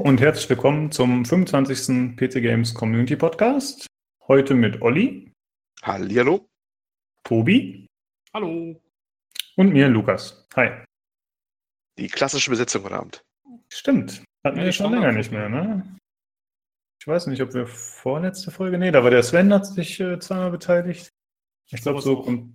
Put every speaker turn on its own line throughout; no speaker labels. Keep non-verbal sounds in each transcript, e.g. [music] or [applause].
und herzlich willkommen zum 25. PC Games Community Podcast. Heute mit Olli.
Hallihallo.
Tobi.
Hallo.
Und mir, Lukas. Hi.
Die klassische Besetzung heute Abend.
Stimmt. Hatten ja, wir schon länger nicht mehr, ne? Ich weiß nicht, ob wir vorletzte Folge. Nee, da war der Sven, hat sich äh, zweimal beteiligt. Ich glaube, so kommt.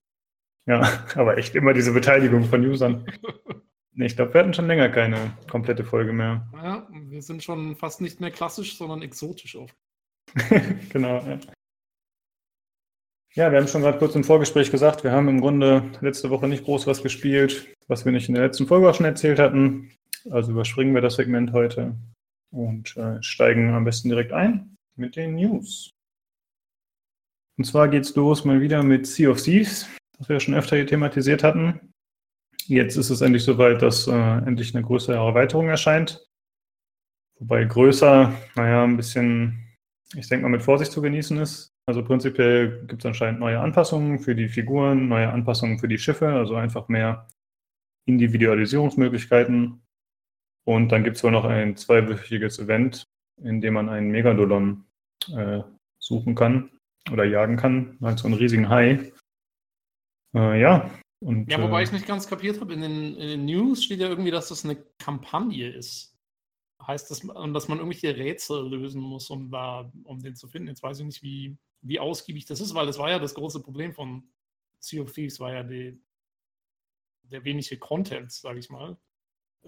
Ja, [laughs] aber echt immer diese Beteiligung von Usern. [laughs] Nee, ich glaube, wir hatten schon länger keine komplette Folge mehr.
Ja, wir sind schon fast nicht mehr klassisch, sondern exotisch oft. [laughs]
genau, ja. Ja, wir haben schon gerade kurz im Vorgespräch gesagt, wir haben im Grunde letzte Woche nicht groß was gespielt, was wir nicht in der letzten Folge auch schon erzählt hatten. Also überspringen wir das Segment heute und äh, steigen am besten direkt ein mit den News. Und zwar geht es los mal wieder mit Sea of Thieves, das wir schon öfter hier thematisiert hatten. Jetzt ist es endlich soweit, dass äh, endlich eine größere Erweiterung erscheint. Wobei größer, naja, ein bisschen, ich denke mal, mit Vorsicht zu genießen ist. Also prinzipiell gibt es anscheinend neue Anpassungen für die Figuren, neue Anpassungen für die Schiffe, also einfach mehr Individualisierungsmöglichkeiten. Und dann gibt es wohl noch ein zweiwöchiges Event, in dem man einen Megalodon äh, suchen kann oder jagen kann, halt so einen riesigen Hai. Äh, ja,
und, ja, wobei äh, ich nicht ganz kapiert habe, in den, in den News steht ja irgendwie, dass das eine Kampagne ist. Heißt das, dass man irgendwelche Rätsel lösen muss, um da, um den zu finden. Jetzt weiß ich nicht, wie, wie ausgiebig das ist, weil das war ja das große Problem von Sea of Thieves, war ja die, der wenige Content, sage ich mal.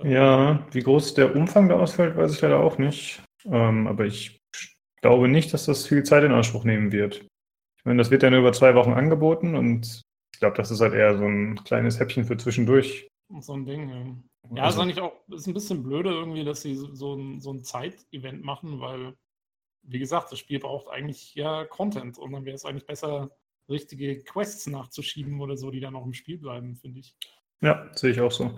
Ja, wie groß der Umfang da ausfällt, weiß ich leider auch nicht. Ähm, aber ich glaube nicht, dass das viel Zeit in Anspruch nehmen wird. Ich meine, das wird ja nur über zwei Wochen angeboten und ich glaube, das ist halt eher so ein kleines Häppchen für zwischendurch.
So ein Ding, ja. Ja, also, ist eigentlich auch ist ein bisschen blöde irgendwie, dass sie so ein, so ein Zeitevent machen, weil, wie gesagt, das Spiel braucht eigentlich ja Content und dann wäre es eigentlich besser, richtige Quests nachzuschieben oder so, die dann auch im Spiel bleiben, finde ich.
Ja, sehe ich auch so.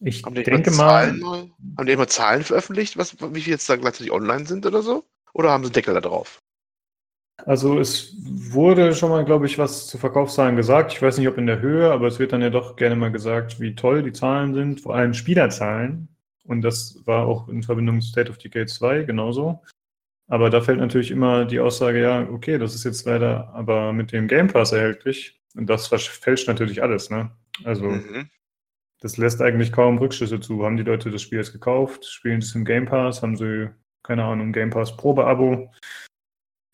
Ich haben denke mal, mal, Haben die immer Zahlen veröffentlicht, was, wie viele jetzt da gleichzeitig online sind oder so? Oder haben sie Deckel da drauf?
Also es wurde schon mal, glaube ich, was zu Verkaufszahlen gesagt. Ich weiß nicht, ob in der Höhe, aber es wird dann ja doch gerne mal gesagt, wie toll die Zahlen sind, vor allem Spielerzahlen. Und das war auch in Verbindung mit State of Decay 2 genauso. Aber da fällt natürlich immer die Aussage, ja, okay, das ist jetzt leider aber mit dem Game Pass erhältlich. Und das fälscht natürlich alles, ne? Also mhm. das lässt eigentlich kaum Rückschlüsse zu. Haben die Leute das Spiel jetzt gekauft, spielen es im Game Pass, haben sie, keine Ahnung, Game Pass Probeabo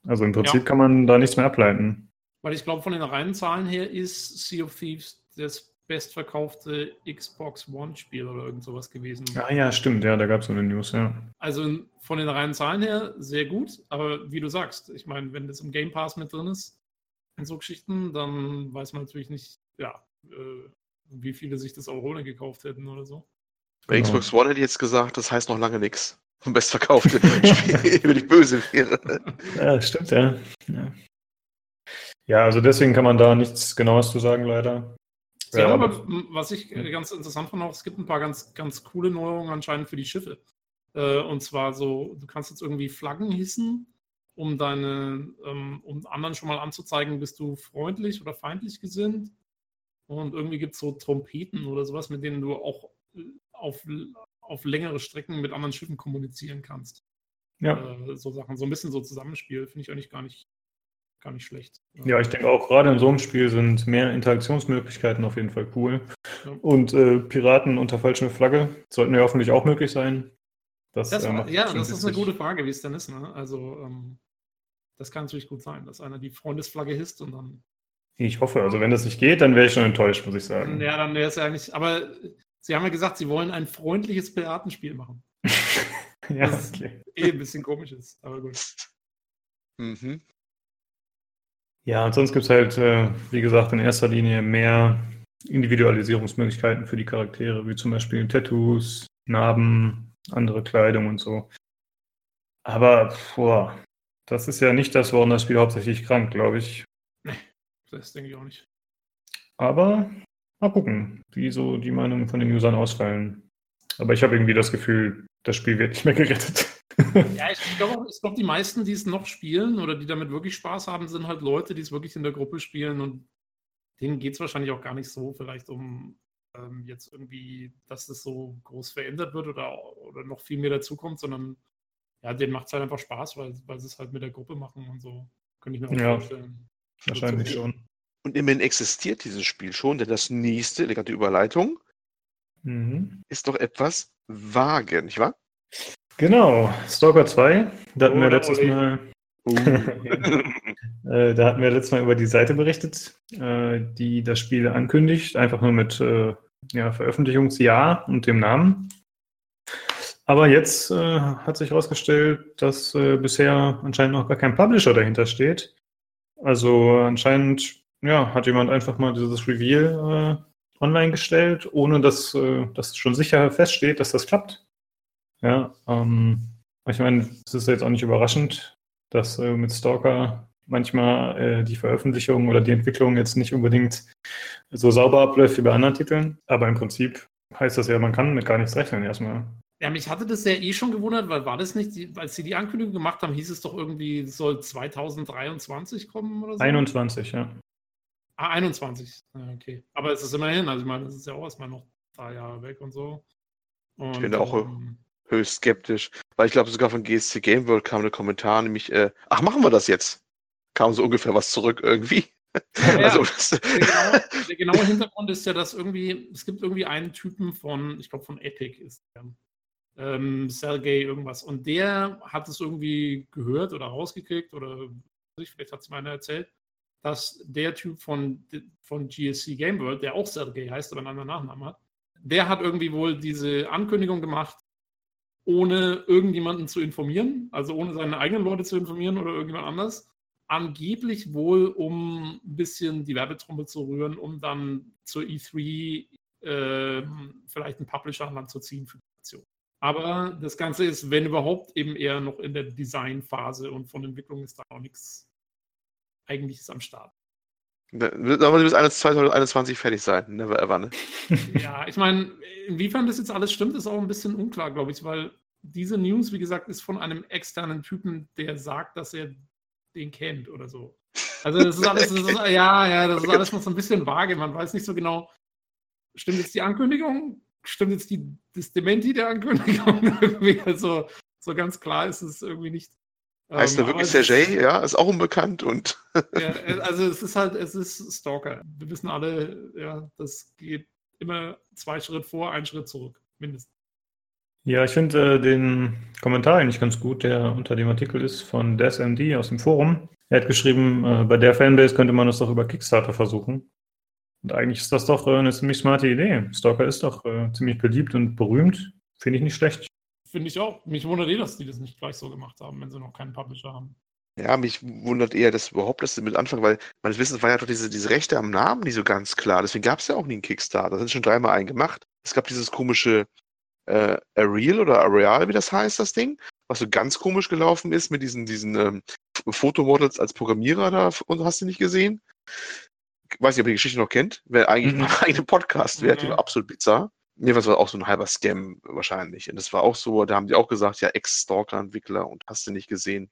also im Prinzip ja. kann man da nichts mehr ableiten.
Weil ich glaube, von den reinen Zahlen her ist Sea of Thieves das bestverkaufte Xbox One-Spiel oder irgend sowas gewesen.
Ah ja, stimmt, ja, da gab es so eine News, ja.
Also von den reinen Zahlen her sehr gut, aber wie du sagst, ich meine, wenn das im Game Pass mit drin ist, in so Geschichten, dann weiß man natürlich nicht, ja, äh, wie viele sich das auch ohne gekauft hätten oder so.
Bei genau. Xbox One hätte ich jetzt gesagt, das heißt noch lange nichts vom bestverkauften [laughs] Spiel, wenn ich böse wäre.
Ja, stimmt, ja. ja. Ja, also deswegen kann man da nichts Genaues zu sagen, leider.
Sie ja, aber, was ich ganz interessant fand, auch, es gibt ein paar ganz, ganz coole Neuerungen anscheinend für die Schiffe. Äh, und zwar so, du kannst jetzt irgendwie Flaggen hissen, um deine, ähm, um anderen schon mal anzuzeigen, bist du freundlich oder feindlich gesinnt. Und irgendwie gibt es so Trompeten oder sowas, mit denen du auch äh, auf, auf längere Strecken mit anderen Schiffen kommunizieren kannst. Ja. Äh, so Sachen, so ein bisschen so Zusammenspiel, finde ich eigentlich gar nicht, gar nicht schlecht.
Ja, ich denke auch gerade in so einem Spiel sind mehr Interaktionsmöglichkeiten auf jeden Fall cool. Ja. Und äh, Piraten unter falscher Flagge sollten ja hoffentlich auch möglich sein.
Das, das, äh, ja, das ist eine gute Frage, wie es denn ist. Ne? Also, ähm, das kann natürlich gut sein, dass einer die Freundesflagge hisst und dann.
Ich hoffe, also wenn das nicht geht, dann wäre ich schon enttäuscht, muss ich sagen.
Ja, dann wäre es ja eigentlich, aber Sie haben ja gesagt, Sie wollen ein freundliches Piratenspiel machen. [laughs] ja, das okay. eh ein bisschen komisch ist, aber gut.
Mhm. Ja, und sonst gibt es halt, äh, wie gesagt, in erster Linie mehr Individualisierungsmöglichkeiten für die Charaktere, wie zum Beispiel Tattoos, Narben, andere Kleidung und so. Aber, boah, das ist ja nicht das, woran das Spiel hauptsächlich krank, glaube ich.
Nee, das denke ich auch nicht.
Aber Mal gucken, wie so die Meinungen von den Usern ausfallen. Aber ich habe irgendwie das Gefühl, das Spiel wird nicht mehr gerettet.
Ja, ich glaube, glaub, die meisten, die es noch spielen oder die damit wirklich Spaß haben, sind halt Leute, die es wirklich in der Gruppe spielen und denen geht es wahrscheinlich auch gar nicht so vielleicht um ähm, jetzt irgendwie, dass das so groß verändert wird oder, oder noch viel mehr dazukommt, sondern ja, denen macht es halt einfach Spaß, weil, weil sie es halt mit der Gruppe machen und so. Könnte ich mir auch ja, vorstellen.
Wahrscheinlich schon.
Und immerhin existiert dieses Spiel schon, denn das nächste, elegante Überleitung, mhm. ist doch etwas vage, nicht wahr?
Genau, Stalker 2. Da hatten oh, wir letztes ole. Mal. Uh. [laughs] äh, da hatten wir letztes Mal über die Seite berichtet, äh, die das Spiel ankündigt, einfach nur mit äh, ja, Veröffentlichungsjahr und dem Namen. Aber jetzt äh, hat sich herausgestellt, dass äh, bisher anscheinend noch gar kein Publisher dahinter steht. Also anscheinend ja, hat jemand einfach mal dieses Reveal äh, online gestellt, ohne dass äh, das schon sicher feststeht, dass das klappt. Ja, ähm, ich meine, es ist jetzt auch nicht überraschend, dass äh, mit Stalker manchmal äh, die Veröffentlichung oder die Entwicklung jetzt nicht unbedingt so sauber abläuft wie bei anderen Titeln. Aber im Prinzip heißt das ja, man kann mit gar nichts rechnen erstmal.
Ja, mich hatte das ja eh schon gewundert, weil war das nicht, als sie die Ankündigung gemacht haben, hieß es doch irgendwie, soll 2023 kommen oder so?
21, ja.
Ah, 21. okay. Aber es ist immerhin, also ich meine, das ist ja auch erstmal noch drei Jahre weg und so.
Und, ich bin auch ähm, höchst skeptisch, weil ich glaube, sogar von GSC Game World kam ein Kommentar, nämlich, äh, ach, machen wir das jetzt? Kam so ungefähr was zurück irgendwie.
Ja, also, [laughs] der, genaue, der, genaue, Hintergrund ist ja, dass irgendwie, es gibt irgendwie einen Typen von, ich glaube von Epic ist der, ähm, Sergey irgendwas. Und der hat es irgendwie gehört oder rausgekriegt oder vielleicht hat es mir einer erzählt, dass der Typ von, von GSC Game World, der auch Sergey heißt, aber einen anderen Nachnamen hat, der hat irgendwie wohl diese Ankündigung gemacht, ohne irgendjemanden zu informieren, also ohne seine eigenen Leute zu informieren oder irgendjemand anders. Angeblich wohl, um ein bisschen die Werbetrommel zu rühren, um dann zur E3 äh, vielleicht einen Publisher an zu ziehen für die Aktion. Aber das Ganze ist, wenn überhaupt, eben eher noch in der Designphase und von Entwicklung ist da noch nichts eigentliches am Start.
Aber bis 2021 fertig sein, never ever, ne? [laughs]
ja, ich meine, inwiefern das jetzt alles stimmt, ist auch ein bisschen unklar, glaube ich, weil diese News, wie gesagt, ist von einem externen Typen, der sagt, dass er den kennt oder so. Also das ist alles, das ist, [laughs] ja, ja, das ist alles noch so ein bisschen vage. Man weiß nicht so genau, stimmt jetzt die Ankündigung? Stimmt jetzt die, das Dementi der Ankündigung? [laughs] also so ganz klar ist es irgendwie nicht.
Heißt ähm, er wirklich Sergej? Ja, ist auch unbekannt und.
ja, also es ist halt, es ist Stalker. Wir wissen alle, ja, das geht immer zwei Schritte vor, einen Schritt zurück, mindestens.
Ja, ich finde äh, den Kommentar eigentlich ganz gut, der unter dem Artikel ist von DesMD aus dem Forum. Er hat geschrieben, äh, bei der Fanbase könnte man das doch über Kickstarter versuchen. Und eigentlich ist das doch äh, eine ziemlich smarte Idee. Stalker ist doch äh, ziemlich beliebt und berühmt. Finde ich nicht schlecht.
Finde ich auch. Mich wundert eh, dass die das nicht gleich so gemacht haben, wenn sie noch keinen Publisher haben.
Ja, mich wundert eher, dass überhaupt das mit anfangen, weil meines Wissens war ja doch diese, diese Rechte am Namen nicht so ganz klar. Deswegen gab es ja auch nie einen Kickstarter. Das sind schon dreimal eingemacht. Es gab dieses komische äh, Areal oder Areal, wie das heißt, das Ding, was so ganz komisch gelaufen ist mit diesen, diesen ähm, Fotomodels als Programmierer da und hast du nicht gesehen? Weiß nicht, ob ihr die Geschichte noch kennt. Wer eigentlich mhm. [laughs] mal einen Podcast wäre, mhm. absolut bizarr. Nee, was war auch so ein halber Scam wahrscheinlich. Und das war auch so, da haben die auch gesagt, ja, Ex-Stalker-Entwickler und hast du nicht gesehen.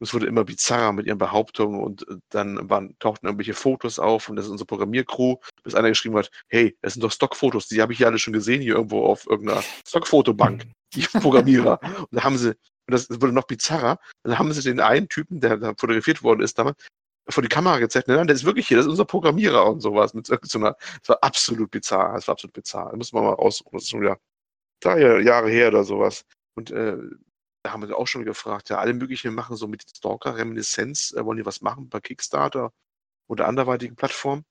Es wurde immer bizarrer mit ihren Behauptungen und äh, dann waren, tauchten irgendwelche Fotos auf und das ist unsere Programmiercrew, bis einer geschrieben hat, hey, das sind doch Stockfotos, die habe ich ja alle schon gesehen hier irgendwo auf irgendeiner Stockfotobank, die [laughs] Programmierer. Und da haben sie, und das wurde noch bizarrer, dann haben sie den einen Typen, der da fotografiert worden ist damals, vor die Kamera gezeigt, nein, der ist wirklich hier, das ist unser Programmierer und sowas. Mit so einer, das war absolut bizarr, das war absolut bizarr. Da muss man mal raussuchen, das ist schon wieder drei Jahre her oder sowas. Und äh, da haben wir auch schon gefragt, ja, alle möglichen machen so mit Stalker-Reminiszenz, äh, wollen die was machen bei Kickstarter oder anderweitigen Plattformen.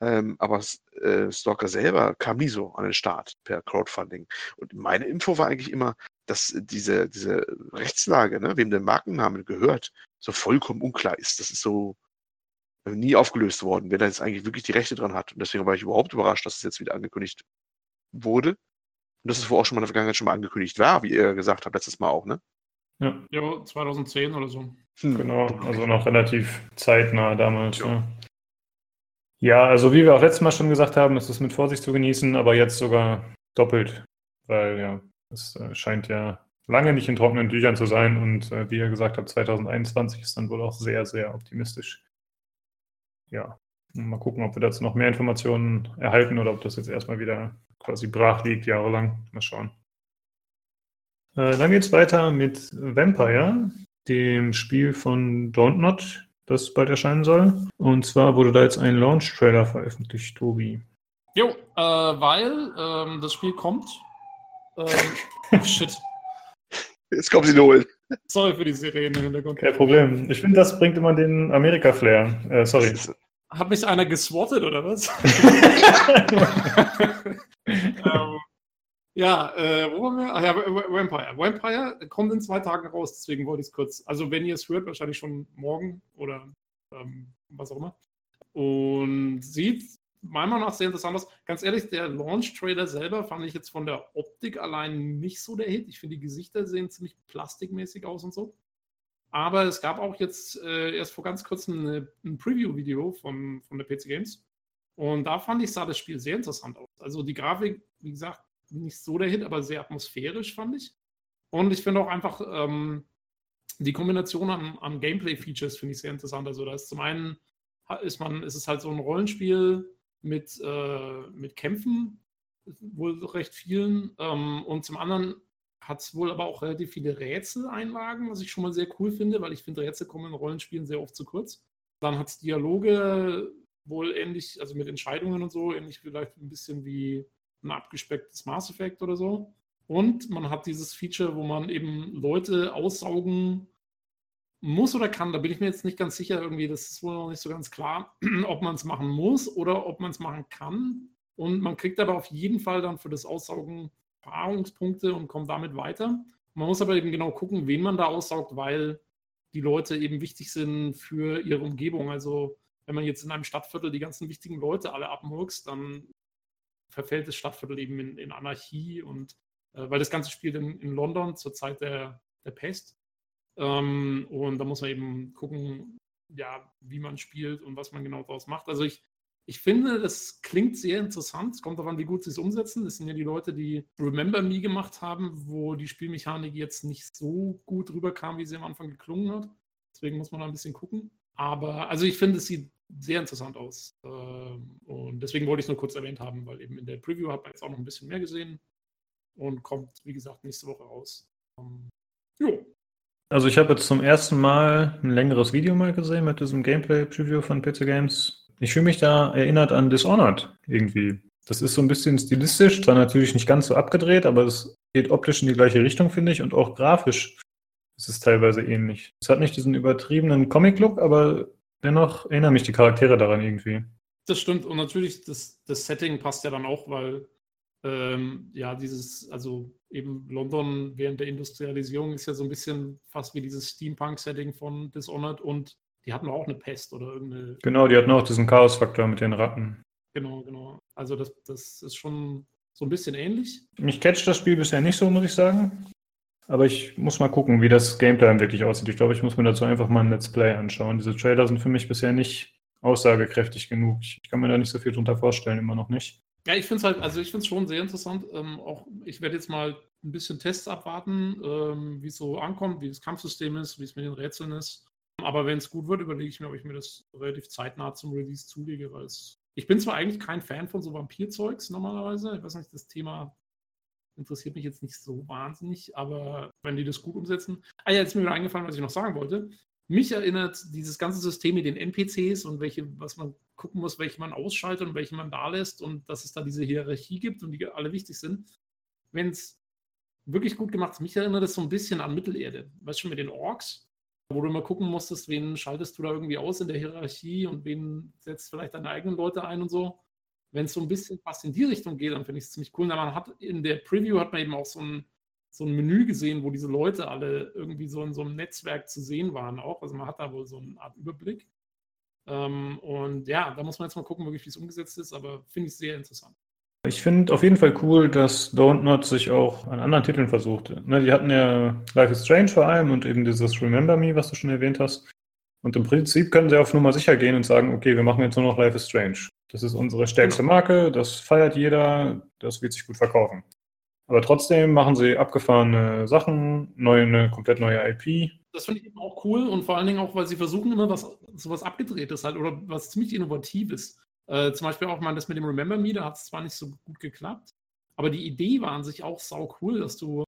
Ähm, aber äh, Stalker selber kam nie so an den Start per Crowdfunding. Und meine Info war eigentlich immer, dass diese, diese Rechtslage, ne, wem der Markenname gehört, so vollkommen unklar ist. Das ist so nie aufgelöst worden, wer da jetzt eigentlich wirklich die Rechte dran hat. Und deswegen war ich überhaupt überrascht, dass es jetzt wieder angekündigt wurde. Und dass es vorher auch schon mal in der Vergangenheit schon mal angekündigt war, wie ihr gesagt habt, letztes Mal auch, ne?
Ja. ja, 2010 oder so.
Hm. Genau, also noch relativ zeitnah damals. Ja. ja. ja, also wie wir auch letztes Mal schon gesagt haben, ist es mit Vorsicht zu genießen, aber jetzt sogar doppelt, weil ja, es äh, scheint ja lange nicht in trockenen Tüchern zu sein und äh, wie ihr gesagt habt, 2021 ist dann wohl auch sehr, sehr optimistisch. Ja, Mal gucken, ob wir dazu noch mehr Informationen erhalten oder ob das jetzt erstmal wieder quasi brach liegt, jahrelang. Mal schauen. Äh, dann geht es weiter mit Vampire, dem Spiel von Don't Not, das bald erscheinen soll. Und zwar wurde da jetzt ein Launch-Trailer veröffentlicht, Tobi.
Jo, äh, weil ähm, das Spiel kommt. Ähm, [laughs] shit.
Jetzt kommen sie nur holen.
Sorry für die Sirene im Hintergrund.
Kein Problem. Ich finde, das bringt immer den Amerika-Flair. Äh, sorry.
Hat mich einer geswattet oder was? [laughs] [laughs] ähm, ja, äh, wo waren wir? Ach ja, Vampire. Vampire kommt in zwei Tagen raus, deswegen wollte ich es kurz. Also, wenn ihr es hört, wahrscheinlich schon morgen oder ähm, was auch immer. Und sieht meiner Meinung nach sehr interessant aus. Ganz ehrlich, der Launch-Trailer selber fand ich jetzt von der Optik allein nicht so der Hit. Ich finde, die Gesichter sehen ziemlich plastikmäßig aus und so. Aber es gab auch jetzt äh, erst vor ganz kurzem eine, ein Preview-Video von, von der PC Games. Und da fand ich, sah das Spiel sehr interessant aus. Also die Grafik, wie gesagt, nicht so der Hit, aber sehr atmosphärisch, fand ich. Und ich finde auch einfach ähm, die Kombination an, an Gameplay-Features finde ich sehr interessant. Also da ist zum einen ist man, ist es halt so ein Rollenspiel mit, äh, mit Kämpfen, wohl recht vielen. Ähm, und zum anderen hat es wohl aber auch relativ viele Rätseleinlagen, was ich schon mal sehr cool finde, weil ich finde, Rätsel kommen in Rollenspielen sehr oft zu kurz. Dann hat es Dialoge wohl ähnlich, also mit Entscheidungen und so, ähnlich vielleicht ein bisschen wie ein abgespecktes Mass Effect oder so. Und man hat dieses Feature, wo man eben Leute aussaugen muss oder kann. Da bin ich mir jetzt nicht ganz sicher. Irgendwie, das ist wohl noch nicht so ganz klar, [clears throat] ob man es machen muss oder ob man es machen kann. Und man kriegt aber auf jeden Fall dann für das Aussaugen Erfahrungspunkte und kommt damit weiter. Man muss aber eben genau gucken, wen man da aussaugt, weil die Leute eben wichtig sind für ihre Umgebung. Also wenn man jetzt in einem Stadtviertel die ganzen wichtigen Leute alle abmurkst, dann verfällt das Stadtviertel eben in, in Anarchie und äh, weil das Ganze spielt in, in London zur Zeit der, der Pest. Ähm, und da muss man eben gucken, ja, wie man spielt und was man genau daraus macht. Also ich, ich finde, das klingt sehr interessant. Es kommt darauf an, wie gut sie es umsetzen. Das sind ja die Leute, die Remember Me gemacht haben, wo die Spielmechanik jetzt nicht so gut rüberkam, wie sie am Anfang geklungen hat. Deswegen muss man da ein bisschen gucken. Aber also ich finde, es sieht sehr interessant aus. Ähm, und deswegen wollte ich es nur kurz erwähnt haben, weil eben in der Preview hat man jetzt auch noch ein bisschen mehr gesehen und kommt, wie gesagt, nächste Woche raus. Ähm,
jo. Also ich habe jetzt zum ersten Mal ein längeres Video mal gesehen mit diesem Gameplay-Preview von PC Games. Ich fühle mich da erinnert an Dishonored irgendwie. Das ist so ein bisschen stilistisch, zwar natürlich nicht ganz so abgedreht, aber es geht optisch in die gleiche Richtung, finde ich, und auch grafisch ist es teilweise ähnlich. Es hat nicht diesen übertriebenen Comic-Look, aber dennoch erinnern mich die Charaktere daran irgendwie.
Das stimmt. Und natürlich, das, das Setting passt ja dann auch, weil ähm, ja, dieses, also eben London während der Industrialisierung ist ja so ein bisschen fast wie dieses Steampunk-Setting von Dishonored und die hatten auch eine Pest oder irgendeine.
Genau, die hatten auch diesen Chaos-Faktor mit den Ratten.
Genau, genau. Also das, das ist schon so ein bisschen ähnlich.
Mich catcht das Spiel bisher nicht so, muss ich sagen. Aber ich muss mal gucken, wie das Gameplay wirklich aussieht. Ich glaube, ich muss mir dazu einfach mal ein Let's Play anschauen. Diese Trailer sind für mich bisher nicht aussagekräftig genug. Ich, kann mir da nicht so viel drunter vorstellen, immer noch nicht.
Ja, ich finde es halt, also ich finde es schon sehr interessant. Ähm, auch ich werde jetzt mal ein bisschen Tests abwarten, ähm, wie es so ankommt, wie das Kampfsystem ist, wie es mit den Rätseln ist. Aber wenn es gut wird, überlege ich mir, ob ich mir das relativ zeitnah zum Release zulege, weil es. Ich bin zwar eigentlich kein Fan von so Vampirzeugs normalerweise. Ich weiß nicht, das Thema interessiert mich jetzt nicht so wahnsinnig, aber wenn die das gut umsetzen. Ah ja, jetzt ist mir wieder eingefallen, was ich noch sagen wollte. Mich erinnert dieses ganze System mit den NPCs und welche, was man gucken muss, welche man ausschaltet und welche man da lässt und dass es da diese Hierarchie gibt und die alle wichtig sind. Wenn es wirklich gut gemacht ist, mich erinnert es so ein bisschen an Mittelerde. Weißt du mit den Orks, wo du immer gucken musstest, wen schaltest du da irgendwie aus in der Hierarchie und wen setzt vielleicht deine eigenen Leute ein und so wenn es so ein bisschen was in die Richtung geht, dann finde ich es ziemlich cool. man hat in der Preview hat man eben auch so ein, so ein Menü gesehen, wo diese Leute alle irgendwie so in so einem Netzwerk zu sehen waren auch. Also man hat da wohl so eine Art Überblick. Ähm, und ja, da muss man jetzt mal gucken, wirklich, wie es umgesetzt ist, aber finde ich sehr interessant.
Ich finde auf jeden Fall cool, dass Don't Not sich auch an anderen Titeln versucht. Ne, die hatten ja Life is Strange vor allem und eben dieses Remember Me, was du schon erwähnt hast. Und im Prinzip können sie auf Nummer sicher gehen und sagen, okay, wir machen jetzt nur noch Life is Strange. Das ist unsere stärkste Marke, das feiert jeder, das wird sich gut verkaufen. Aber trotzdem machen sie abgefahrene Sachen, neue, eine komplett neue IP.
Das finde ich eben auch cool und vor allen Dingen auch, weil sie versuchen immer was, sowas abgedrehtes halt oder was ziemlich Innovatives. Äh, zum Beispiel auch mal das mit dem Remember Me, da hat es zwar nicht so gut geklappt, aber die Idee war an sich auch sau cool, dass du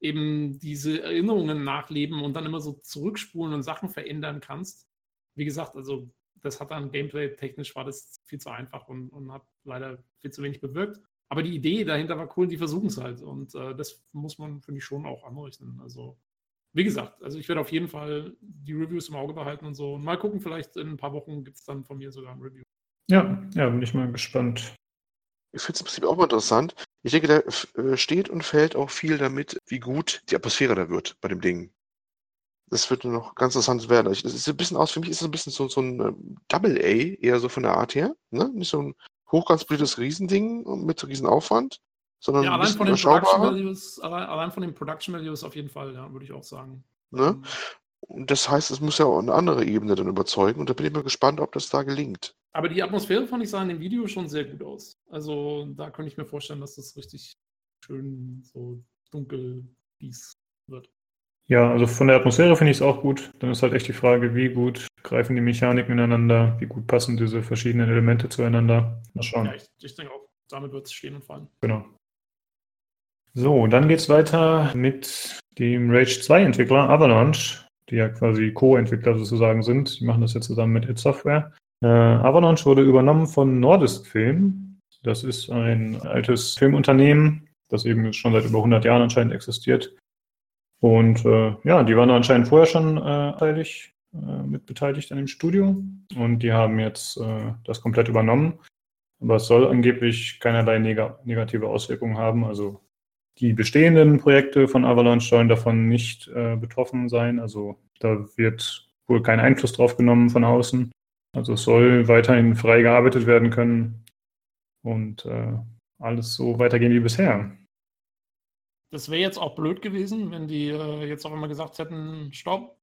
eben diese Erinnerungen nachleben und dann immer so zurückspulen und Sachen verändern kannst. Wie gesagt, also das hat dann gameplay-technisch war das viel zu einfach und, und hat leider viel zu wenig bewirkt. Aber die Idee dahinter war cool und die versuchen es halt. Und äh, das muss man, finde ich, schon auch anrechnen. Also, wie gesagt, also ich werde auf jeden Fall die Reviews im Auge behalten und so. Und mal gucken, vielleicht in ein paar Wochen gibt es dann von mir sogar ein Review.
Ja, ja, bin ich mal gespannt.
Ich finde es im Prinzip auch mal interessant. Ich denke, da äh, steht und fällt auch viel damit, wie gut die Atmosphäre da wird bei dem Ding. Das wird noch ganz interessant werden. Das ist ein bisschen aus, für mich ist es ein bisschen so, so ein ähm, Double A, eher so von der Art her. Ne? Nicht so ein hochkonstruiertes Riesending mit Riesenaufwand, sondern
ja, allein von, den Production Values, allein, von den Production Values auf jeden Fall, ja, würde ich auch sagen.
Ne? Und das heißt, es muss ja auch eine andere Ebene dann überzeugen und da bin ich mal gespannt, ob das da gelingt.
Aber die Atmosphäre fand ich sah in dem Video schon sehr gut aus. Also da könnte ich mir vorstellen, dass das richtig schön so dunkel fies wird.
Ja, also von der Atmosphäre finde ich es auch gut. Dann ist halt echt die Frage, wie gut greifen die Mechaniken ineinander, wie gut passen diese verschiedenen Elemente zueinander.
Mal schauen. Ja, ich, ich denke auch, damit wird es stehen und fallen.
Genau. So, dann geht es weiter mit dem Rage 2 Entwickler Avalanche, die ja quasi Co-Entwickler sozusagen sind. Die machen das ja zusammen mit It Software. Äh, Avalanche wurde übernommen von Nordisk Film. Das ist ein altes Filmunternehmen, das eben schon seit über 100 Jahren anscheinend existiert und äh, ja, die waren anscheinend vorher schon äh, beteiligt, äh, mit beteiligt an dem Studio und die haben jetzt äh, das komplett übernommen. Aber es soll angeblich keinerlei neg negative Auswirkungen haben. Also die bestehenden Projekte von Avalanche sollen davon nicht äh, betroffen sein. Also da wird wohl kein Einfluss drauf genommen von außen. Also es soll weiterhin frei gearbeitet werden können und äh, alles so weitergehen wie bisher.
Das wäre jetzt auch blöd gewesen, wenn die äh, jetzt auch immer gesagt hätten, stopp,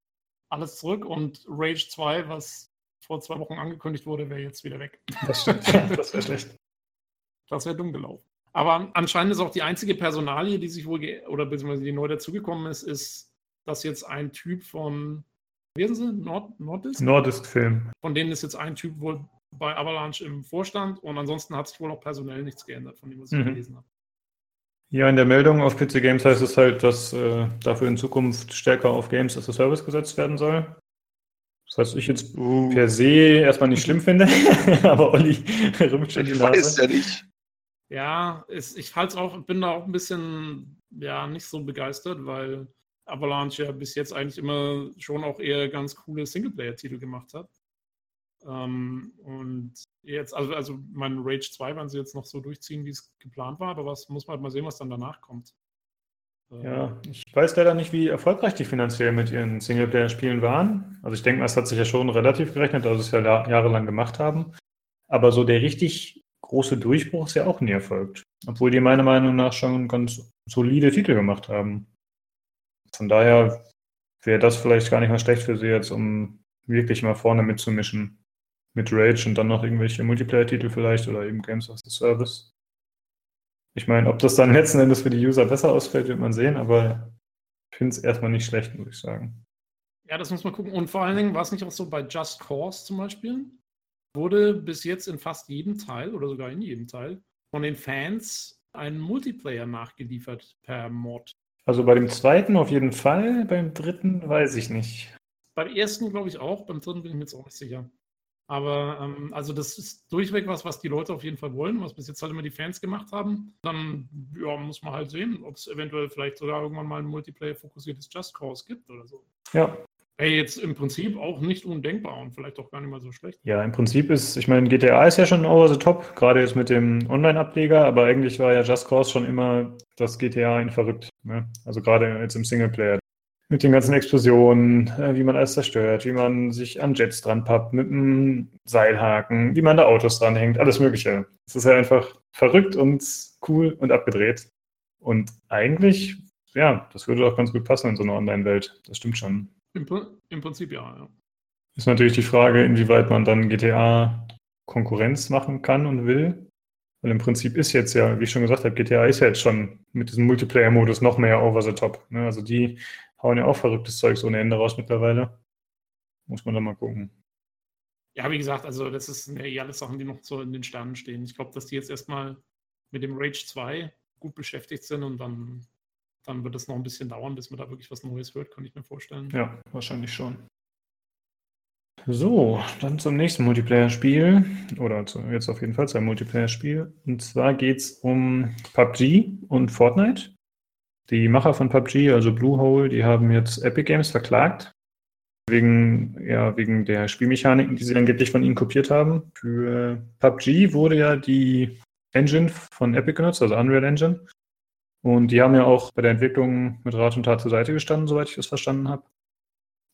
alles zurück und Rage 2, was vor zwei Wochen angekündigt wurde, wäre jetzt wieder weg.
Das stimmt, [laughs] das wäre schlecht.
Das wäre dumm gelaufen. Aber anscheinend ist auch die einzige Personalie, die sich wohl, oder beziehungsweise die neu dazugekommen ist, ist, dass jetzt ein Typ von, wie heißen sie? Nord Nordisk?
Nordisk Film.
Von denen ist jetzt ein Typ wohl bei Avalanche im Vorstand und ansonsten hat sich wohl auch personell nichts geändert, von dem, was ich mhm. gelesen habe.
Ja, in der Meldung auf PC Games heißt es halt, dass äh, dafür in Zukunft stärker auf Games as a Service gesetzt werden soll. Das was ich jetzt uh. per se erstmal nicht schlimm finde, [laughs] aber Olli [laughs]
rümpft schon die Nase. Ich weiß ja nicht.
Ja, ist, ich halt auch, bin da auch ein bisschen ja, nicht so begeistert, weil Avalanche ja bis jetzt eigentlich immer schon auch eher ganz coole Singleplayer-Titel gemacht hat. Ähm, und jetzt, also, also mein Rage 2 werden sie jetzt noch so durchziehen, wie es geplant war, aber was muss man halt mal sehen, was dann danach kommt.
Ähm, ja, ich weiß leider nicht, wie erfolgreich die finanziell mit ihren Singleplayer-Spielen waren. Also ich denke, es hat sich ja schon relativ gerechnet, sie es ja jahrelang gemacht haben. Aber so der richtig große Durchbruch ist ja auch nie erfolgt. Obwohl die meiner Meinung nach schon ganz solide Titel gemacht haben. Von daher wäre das vielleicht gar nicht mal schlecht für sie jetzt, um wirklich mal vorne mitzumischen mit Rage und dann noch irgendwelche Multiplayer-Titel vielleicht oder eben Games as a Service. Ich meine, ob das dann [laughs] letzten Endes für die User besser ausfällt, wird man sehen, aber ich finde es erstmal nicht schlecht, muss ich sagen.
Ja, das muss man gucken. Und vor allen Dingen war es nicht auch so bei Just Cause zum Beispiel, wurde bis jetzt in fast jedem Teil oder sogar in jedem Teil von den Fans ein Multiplayer nachgeliefert per Mod.
Also bei dem zweiten auf jeden Fall, beim dritten weiß ich nicht.
Beim ersten glaube ich auch, beim dritten bin ich mir jetzt auch nicht sicher. Aber ähm, also das ist durchweg was, was die Leute auf jeden Fall wollen, was bis jetzt halt immer die Fans gemacht haben. Dann ja, muss man halt sehen, ob es eventuell vielleicht sogar irgendwann mal ein Multiplayer-fokussiertes Just Cause gibt oder so.
Ja.
Wäre jetzt im Prinzip auch nicht undenkbar und vielleicht auch gar nicht mal so schlecht.
Ja, im Prinzip ist, ich meine, GTA ist ja schon over the top, gerade jetzt mit dem Online-Ableger, aber eigentlich war ja Just Cause schon immer das GTA in verrückt. Ne? Also gerade jetzt im Singleplayer mit den ganzen Explosionen, äh, wie man alles zerstört, wie man sich an Jets dran pappt, mit einem Seilhaken, wie man da Autos dranhängt, alles Mögliche. Es ist ja einfach verrückt und cool und abgedreht. Und eigentlich, ja, das würde auch ganz gut passen in so einer Online-Welt. Das stimmt schon.
Im, Im, Prinzip ja, ja.
Ist natürlich die Frage, inwieweit man dann GTA Konkurrenz machen kann und will. Weil im Prinzip ist jetzt ja, wie ich schon gesagt habe, GTA ist ja jetzt schon mit diesem Multiplayer-Modus noch mehr over the top. Ne? Also die hauen ja auch verrücktes Zeug ohne Ende raus mittlerweile. Muss man da mal gucken.
Ja, wie gesagt, also das ist ja eh alles Sachen, die noch so in den Sternen stehen. Ich glaube, dass die jetzt erstmal mit dem Rage 2 gut beschäftigt sind und dann, dann wird es noch ein bisschen dauern, bis man da wirklich was Neues hört, kann ich mir vorstellen.
Ja, wahrscheinlich schon. So, dann zum nächsten Multiplayer-Spiel. Oder zu, jetzt auf jeden Fall zu einem Multiplayer-Spiel. Und zwar geht es um PUBG und Fortnite. Die Macher von PUBG, also Bluehole, die haben jetzt Epic Games verklagt. Wegen, ja, wegen der Spielmechaniken, die sie angeblich von ihnen kopiert haben. Für PUBG wurde ja die Engine von Epic genutzt, also Unreal Engine. Und die haben ja auch bei der Entwicklung mit Rat und Tat zur Seite gestanden, soweit ich das verstanden habe.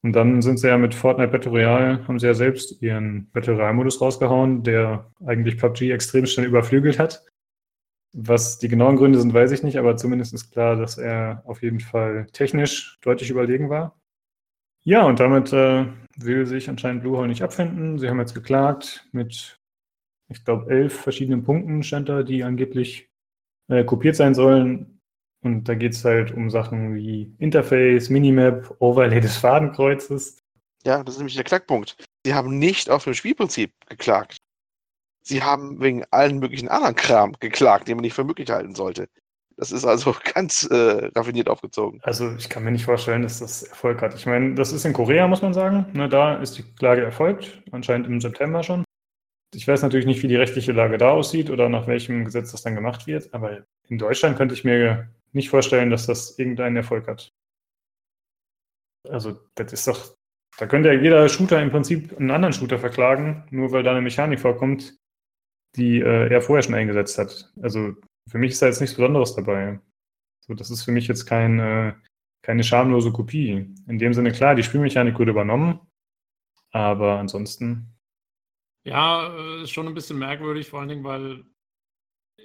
Und dann sind sie ja mit Fortnite Battle Royale, haben sie ja selbst ihren Battle Royale-Modus rausgehauen, der eigentlich PUBG extrem schnell überflügelt hat. Was die genauen Gründe sind, weiß ich nicht, aber zumindest ist klar, dass er auf jeden Fall technisch deutlich überlegen war. Ja, und damit äh, will sich anscheinend Bluehole nicht abfinden. Sie haben jetzt geklagt mit, ich glaube, elf verschiedenen Punkten stand da, die angeblich äh, kopiert sein sollen. Und da geht es halt um Sachen wie Interface, Minimap, Overlay des Fadenkreuzes.
Ja, das ist nämlich der Knackpunkt. Sie haben nicht auf dem Spielprinzip geklagt. Sie haben wegen allen möglichen anderen Kram geklagt, den man nicht für möglich halten sollte. Das ist also [laughs] ganz äh, raffiniert aufgezogen.
Also ich kann mir nicht vorstellen, dass das Erfolg hat. Ich meine, das ist in Korea, muss man sagen. Ne, da ist die Klage erfolgt, anscheinend im September schon. Ich weiß natürlich nicht, wie die rechtliche Lage da aussieht oder nach welchem Gesetz das dann gemacht wird, aber in Deutschland könnte ich mir nicht vorstellen, dass das irgendeinen Erfolg hat. Also, das ist doch, da könnte ja jeder Shooter im Prinzip einen anderen Shooter verklagen, nur weil da eine Mechanik vorkommt, die äh, er vorher schon eingesetzt hat. Also, für mich ist da jetzt nichts Besonderes dabei. So, das ist für mich jetzt kein, äh, keine schamlose Kopie. In dem Sinne, klar, die Spielmechanik wurde übernommen, aber ansonsten.
Ja, äh, ist schon ein bisschen merkwürdig, vor allen Dingen, weil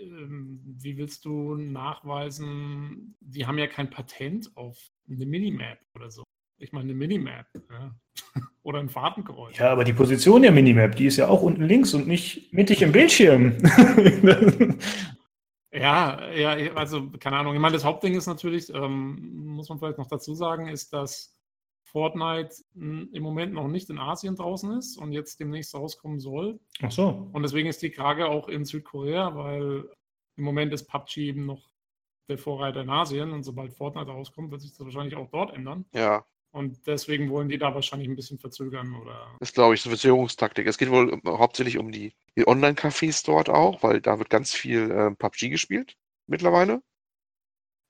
ähm, wie willst du nachweisen, die haben ja kein Patent auf eine Minimap oder so. Ich meine, eine Minimap ja. [laughs] oder ein Fahrtenkreuz.
Ja, aber die Position der Minimap, die ist ja auch unten links und nicht mittig im Bildschirm. [laughs]
ja, ja, also keine Ahnung. Ich meine, das Hauptding ist natürlich, ähm, muss man vielleicht noch dazu sagen, ist, dass Fortnite im Moment noch nicht in Asien draußen ist und jetzt demnächst rauskommen soll.
Ach so.
Und deswegen ist die Krage auch in Südkorea, weil im Moment ist PUBG eben noch der Vorreiter in Asien und sobald Fortnite rauskommt, wird sich das wahrscheinlich auch dort ändern.
Ja.
Und deswegen wollen die da wahrscheinlich ein bisschen verzögern oder.
Das glaube ich, eine Verzögerungstaktik. Es geht wohl hauptsächlich um die, die Online-Cafés dort auch, weil da wird ganz viel äh, PUBG gespielt mittlerweile.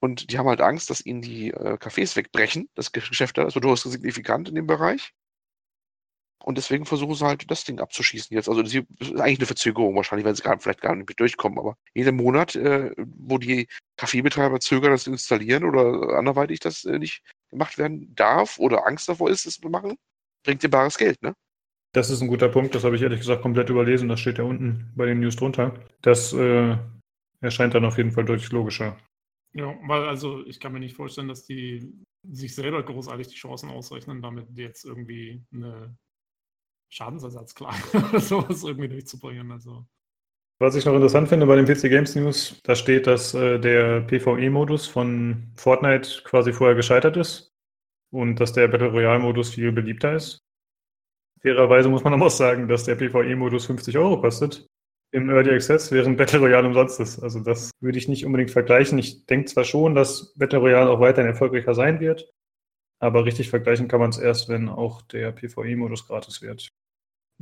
Und die haben halt Angst, dass ihnen die äh, Cafés wegbrechen. Das Geschäft da ist durchaus signifikant in dem Bereich. Und deswegen versuchen sie halt, das Ding abzuschießen jetzt. Also das ist eigentlich eine Verzögerung wahrscheinlich, weil sie gar, vielleicht gar nicht durchkommen. Aber jeden Monat, äh, wo die Kaffeebetreiber zögern, das zu installieren oder anderweitig das äh, nicht gemacht werden darf oder Angst davor ist, das zu machen, bringt ihr bares Geld, ne?
Das ist ein guter Punkt. Das habe ich ehrlich gesagt komplett überlesen. Das steht ja unten bei den News drunter. Das äh, erscheint dann auf jeden Fall deutlich logischer.
Ja, weil also ich kann mir nicht vorstellen, dass die sich selber großartig die Chancen ausrechnen, damit jetzt irgendwie eine Schadensersatzklage [laughs] oder sowas irgendwie durchzubringen. Also.
Was ich noch interessant finde bei den PC Games News, da steht, dass äh, der PvE-Modus von Fortnite quasi vorher gescheitert ist und dass der Battle Royale-Modus viel beliebter ist. Fairerweise muss man aber [laughs] auch sagen, dass der PvE-Modus 50 Euro kostet im Early Access, während Battle Royale umsonst ist. Also das würde ich nicht unbedingt vergleichen. Ich denke zwar schon, dass Battle Royale auch weiterhin erfolgreicher sein wird, aber richtig vergleichen kann man es erst, wenn auch der PvE-Modus gratis wird.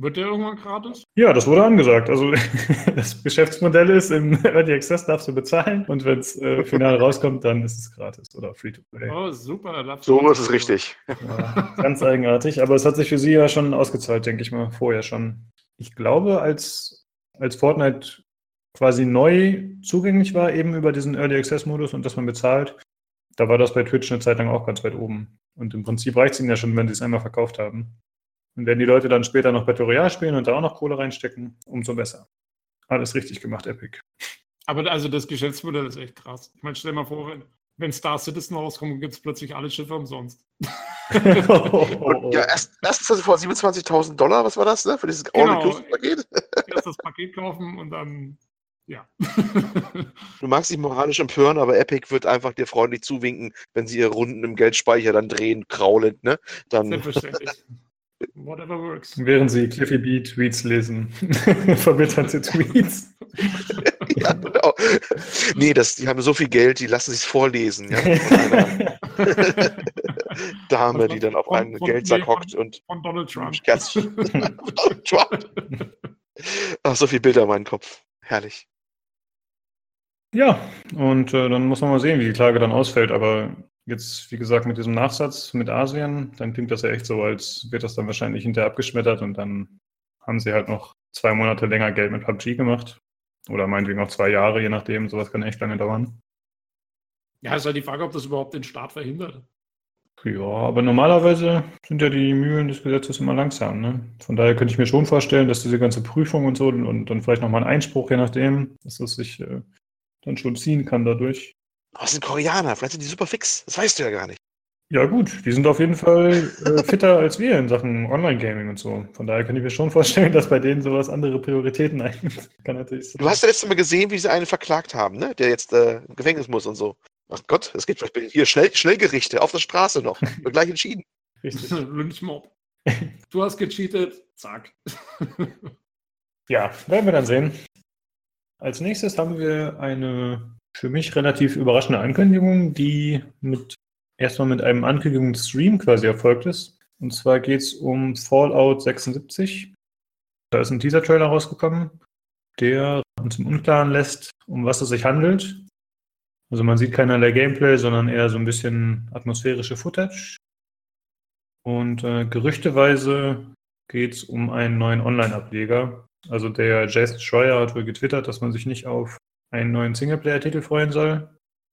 Wird der irgendwann gratis?
Ja, das wurde angesagt. Also [laughs] das Geschäftsmodell ist, im [laughs] Early Access darfst du bezahlen und wenn es äh, final rauskommt, dann ist es gratis oder free to play.
Oh, super.
So ist es richtig.
Ja, ganz eigenartig, aber es hat sich für sie ja schon ausgezahlt, denke ich mal, vorher schon. Ich glaube, als als Fortnite quasi neu zugänglich war, eben über diesen Early Access Modus und dass man bezahlt, da war das bei Twitch eine Zeit lang auch ganz weit oben. Und im Prinzip reicht es ihnen ja schon, wenn sie es einmal verkauft haben. Und wenn die Leute dann später noch Battle Royale spielen und da auch noch Kohle reinstecken, umso besser. Alles richtig gemacht, Epic.
Aber also das Geschäftsmodell ist echt krass. Ich meine, stell dir mal vor, wenn, wenn Star Citizen rauskommt, gibt es plötzlich alle Schiffe umsonst.
oh, oh, oh. Ja, erst, erstens also vor 27.000 Dollar, was war das, ne? Für dieses
genau. All-Inclusive-Paket? [laughs] Erst das Paket kaufen und dann Ja.
Du magst dich moralisch empören, aber Epic wird einfach dir freundlich zuwinken, wenn sie ihre Runden im Geldspeicher dann drehen, kraulend, ne? Dann,
Selbstverständlich. [laughs] Whatever works.
Während sie Cliffy B Tweets lesen. [laughs] Verbitterte Tweets. [laughs]
ja, genau. Nee, das, die haben so viel Geld, die lassen sich vorlesen, ja. [laughs] Dame, die dann auf
Von-
einen
von-
Geldsack
nee, von-
hockt und
Von Donald Trump.
Scherz. Trump. Ach, so viele Bilder in meinem Kopf. Herrlich.
Ja, und äh, dann muss man mal sehen, wie die Klage dann ausfällt. Aber jetzt, wie gesagt, mit diesem Nachsatz mit Asien, dann klingt das ja echt so, als wird das dann wahrscheinlich hinterher abgeschmettert und dann haben sie halt noch zwei Monate länger Geld mit PUBG gemacht. Oder meinetwegen auch zwei Jahre, je nachdem. Sowas kann echt lange dauern.
Ja, ist halt die Frage, ob das überhaupt den Start verhindert.
Ja, aber normalerweise sind ja die Mühlen des Gesetzes immer langsam. Ne? Von daher könnte ich mir schon vorstellen, dass diese ganze Prüfung und so und, und dann vielleicht nochmal ein Einspruch, je nachdem, dass das sich äh, dann schon ziehen kann dadurch.
Aber es sind Koreaner, vielleicht sind die super fix. Das weißt du ja gar nicht.
Ja, gut, die sind auf jeden Fall äh, fitter als wir in Sachen Online-Gaming und so. Von daher kann ich mir schon vorstellen, dass bei denen sowas andere Prioritäten [laughs] einnimmt. Kann natürlich sein.
Du hast ja letztes Mal gesehen, wie sie einen verklagt haben, ne? Der jetzt äh, im Gefängnis muss und so. Ach Gott, es geht vielleicht hier schnell, Schnellgerichte auf der Straße noch. [laughs] Wird gleich entschieden.
Richtig. [laughs]
Lynchmob. Du hast gecheatet, zack.
Ja, werden wir dann sehen. Als nächstes haben wir eine für mich relativ überraschende Ankündigung, die mit erstmal mit einem Ankündigungsstream quasi erfolgt ist. Und zwar geht es um Fallout 76. Da ist ein Teaser-Trailer rausgekommen, der uns im Unklaren lässt, um was es sich handelt. Also man sieht keinerlei Gameplay, sondern eher so ein bisschen atmosphärische Footage. Und äh, gerüchteweise geht es um einen neuen Online-Ableger. Also der Jason Schreier hat wohl getwittert, dass man sich nicht auf einen neuen Singleplayer-Titel freuen soll.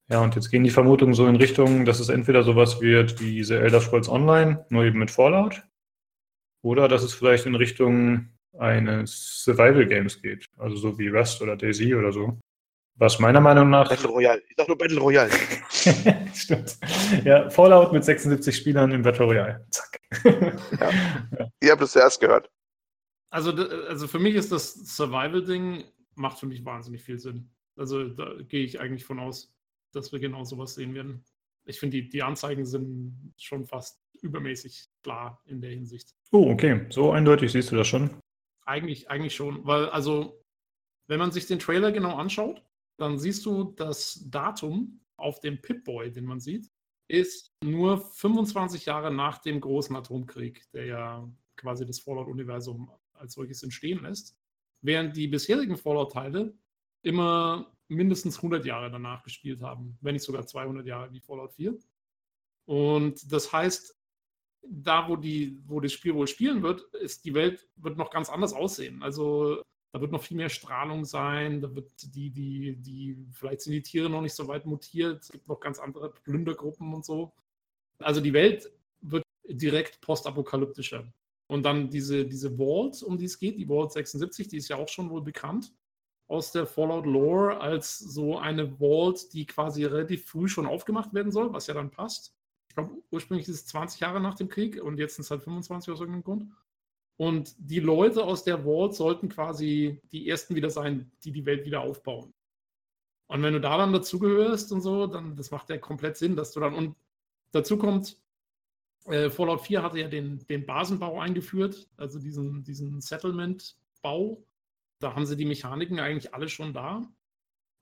Ja, und jetzt gehen die Vermutungen so in Richtung, dass es entweder sowas wird wie diese Elder Scrolls Online, nur eben mit Fallout, oder dass es vielleicht in Richtung eines Survival-Games geht, also so wie Rust oder Daisy oder so. Was meiner Meinung nach
Battle Royale. Ich sag nur Battle Royale. [laughs]
Stimmt. Ja, Fallout mit 76 Spielern im Battle Royale. Zack. [laughs]
Ihr habt es zuerst gehört.
Also, also für mich ist das Survival-Ding, macht für mich wahnsinnig viel Sinn. Also da gehe ich eigentlich von aus, dass wir genau sowas sehen werden. Ich finde, die, die Anzeigen sind schon fast übermäßig klar in der Hinsicht.
Oh, okay. So eindeutig siehst du das schon.
Eigentlich, eigentlich schon, weil also, wenn man sich den Trailer genau anschaut, dann siehst du das Datum auf dem Pip-Boy, den man sieht, ist nur 25 Jahre nach dem großen Atomkrieg, der ja quasi das Fallout-Universum als solches entstehen lässt, während die bisherigen Fallout-Teile immer mindestens 100 Jahre danach gespielt haben, wenn nicht sogar 200 Jahre wie Fallout 4. Und das heißt, da, wo, die, wo das Spiel wohl spielen wird, ist die Welt wird noch ganz anders aussehen. Also da wird noch viel mehr Strahlung sein, da wird die, die, die, vielleicht sind die Tiere noch nicht so weit mutiert, es gibt noch ganz andere Plündergruppen und so. Also die Welt wird direkt postapokalyptischer. Und dann diese, diese Vault, um die es geht, die Vault 76, die ist ja auch schon wohl bekannt aus der Fallout Lore als so eine Vault, die quasi relativ früh schon aufgemacht werden soll, was ja dann passt. Ich glaube, ursprünglich ist es 20 Jahre nach dem Krieg und jetzt sind es halt 25 aus irgendeinem Grund. Und die Leute aus der Vault sollten quasi die ersten wieder sein, die die Welt wieder aufbauen. Und wenn du da dann dazugehörst und so, dann das macht ja komplett Sinn, dass du dann und dazu kommt, äh, Fallout 4 hatte ja den, den Basenbau eingeführt, also diesen, diesen Settlement-Bau. Da haben sie die Mechaniken eigentlich alle schon da.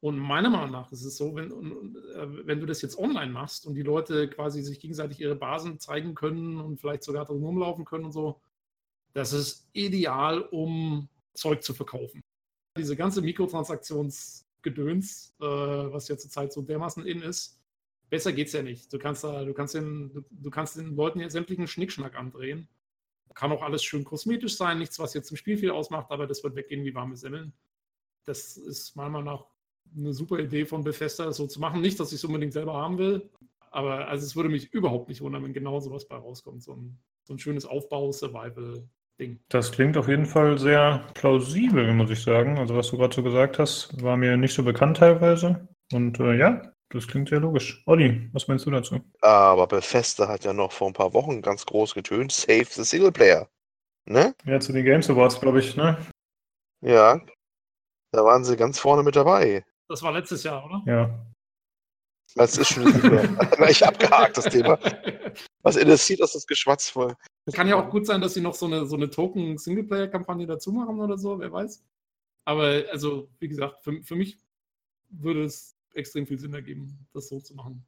Und meiner Meinung nach ist es so, wenn, äh, wenn du das jetzt online machst und die Leute quasi sich gegenseitig ihre Basen zeigen können und vielleicht sogar drin rumlaufen können und so, das ist ideal, um Zeug zu verkaufen. Diese ganze Mikrotransaktionsgedöns, äh, was ja zurzeit so dermaßen in ist, besser geht's ja nicht. Du kannst da, du kannst den, du, kannst den Leuten ja sämtlichen Schnickschnack andrehen. Kann auch alles schön kosmetisch sein, nichts, was jetzt im Spiel viel ausmacht, aber das wird weggehen wie warme Semmeln. Das ist meiner Meinung nach eine super Idee von Bethesda, das so zu machen. Nicht, dass ich es unbedingt selber haben will, aber also es würde mich überhaupt nicht wundern, wenn genau sowas bei rauskommt. So ein, so ein schönes Aufbau-Survival-Ding.
Das klingt auf jeden Fall sehr plausibel, muss ich sagen. Also was du gerade so gesagt hast, war mir nicht so bekannt teilweise. Und äh, ja, das klingt sehr logisch. Olli, was meinst du dazu?
Aber Bethesda hat ja noch vor ein paar Wochen ganz groß getönt, save the Singleplayer. Ne?
Ja, zu den Games Awards, glaube ich, ne?
Ja. Da waren sie ganz vorne mit dabei.
Das war letztes Jahr, oder?
Ja.
Das ist schon [laughs] nicht mehr. Na, ich abgehakt, das Thema. Was interessiert das, das Geschwatz voll?
Kann ja auch gut sein, dass sie noch so eine, so eine Token-Singleplayer-Kampagne dazu machen oder so, wer weiß. Aber also, wie gesagt, für, für mich würde es extrem viel Sinn ergeben, das so zu machen.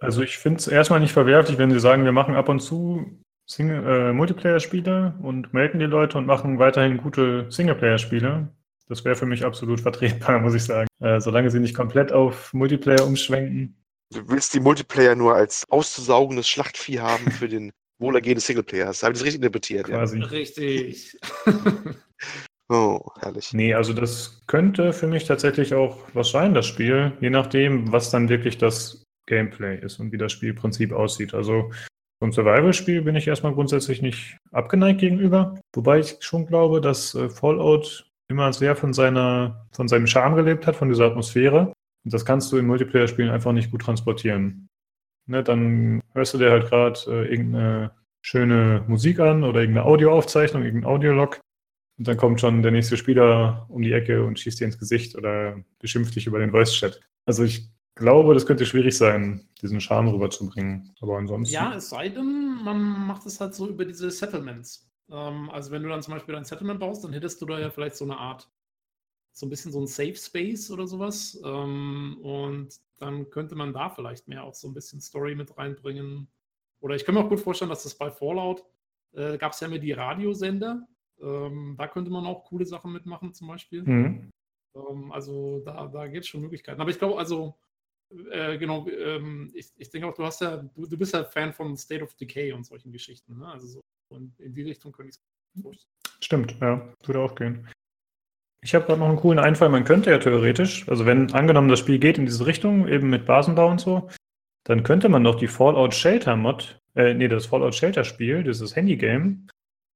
Also ich finde es erstmal nicht verwerflich, wenn sie sagen, wir machen ab und zu äh, Multiplayer-Spiele und melden die Leute und machen weiterhin gute Singleplayer-Spiele. Das wäre für mich absolut vertretbar, [laughs] muss ich sagen. Äh, solange sie nicht komplett auf Multiplayer umschwenken.
Du willst die Multiplayer nur als auszusaugendes Schlachtvieh haben für den Wohlergehen des Singleplayers. Habe ich das richtig interpretiert?
Quasi.
Ja? Richtig. [laughs]
oh, herrlich.
Nee, also das könnte für mich tatsächlich auch was sein, das Spiel, je nachdem, was dann wirklich das Gameplay ist und wie das Spielprinzip aussieht. Also vom Survival-Spiel bin ich erstmal grundsätzlich nicht abgeneigt gegenüber, wobei ich schon glaube, dass äh, Fallout immer sehr von seiner, von seinem Charme gelebt hat, von dieser Atmosphäre. Und das kannst du in Multiplayer-Spielen einfach nicht gut transportieren. Ne, dann hörst du dir halt gerade äh, irgendeine schöne Musik an oder irgendeine Audioaufzeichnung, irgendein Audiolog. Und dann kommt schon der nächste Spieler um die Ecke und schießt dir ins Gesicht oder beschimpft dich über den Voice-Chat. Also ich glaube, das könnte schwierig sein, diesen Charme rüberzubringen. Aber ansonsten.
Ja, es sei denn, man macht es halt so über diese Settlements. Ähm, also wenn du dann zum Beispiel ein Settlement baust, dann hättest du da ja vielleicht so eine Art, so ein bisschen so ein Safe Space oder sowas. Ähm, und dann könnte man da vielleicht mehr auch so ein bisschen Story mit reinbringen. Oder ich kann mir auch gut vorstellen, dass das bei Fallout äh, gab es ja immer die Radiosender. Ähm, da könnte man auch coole Sachen mitmachen, zum Beispiel. Mhm. Ähm, also da, da gibt es schon Möglichkeiten. Aber ich glaube, also äh, genau, ähm, ich, ich denke auch, du hast ja, du, du bist ja Fan von State of Decay und solchen Geschichten, ne? Also so und in die Richtung könnte ich es.
Stimmt, ja, würde auch gehen. Ich habe gerade noch einen coolen Einfall. Man könnte ja theoretisch, also wenn angenommen das Spiel geht in diese Richtung, eben mit Basenbau und so, dann könnte man doch die Fallout Shelter Mod, äh, nee, das Fallout Shelter Spiel, dieses Handy-Game,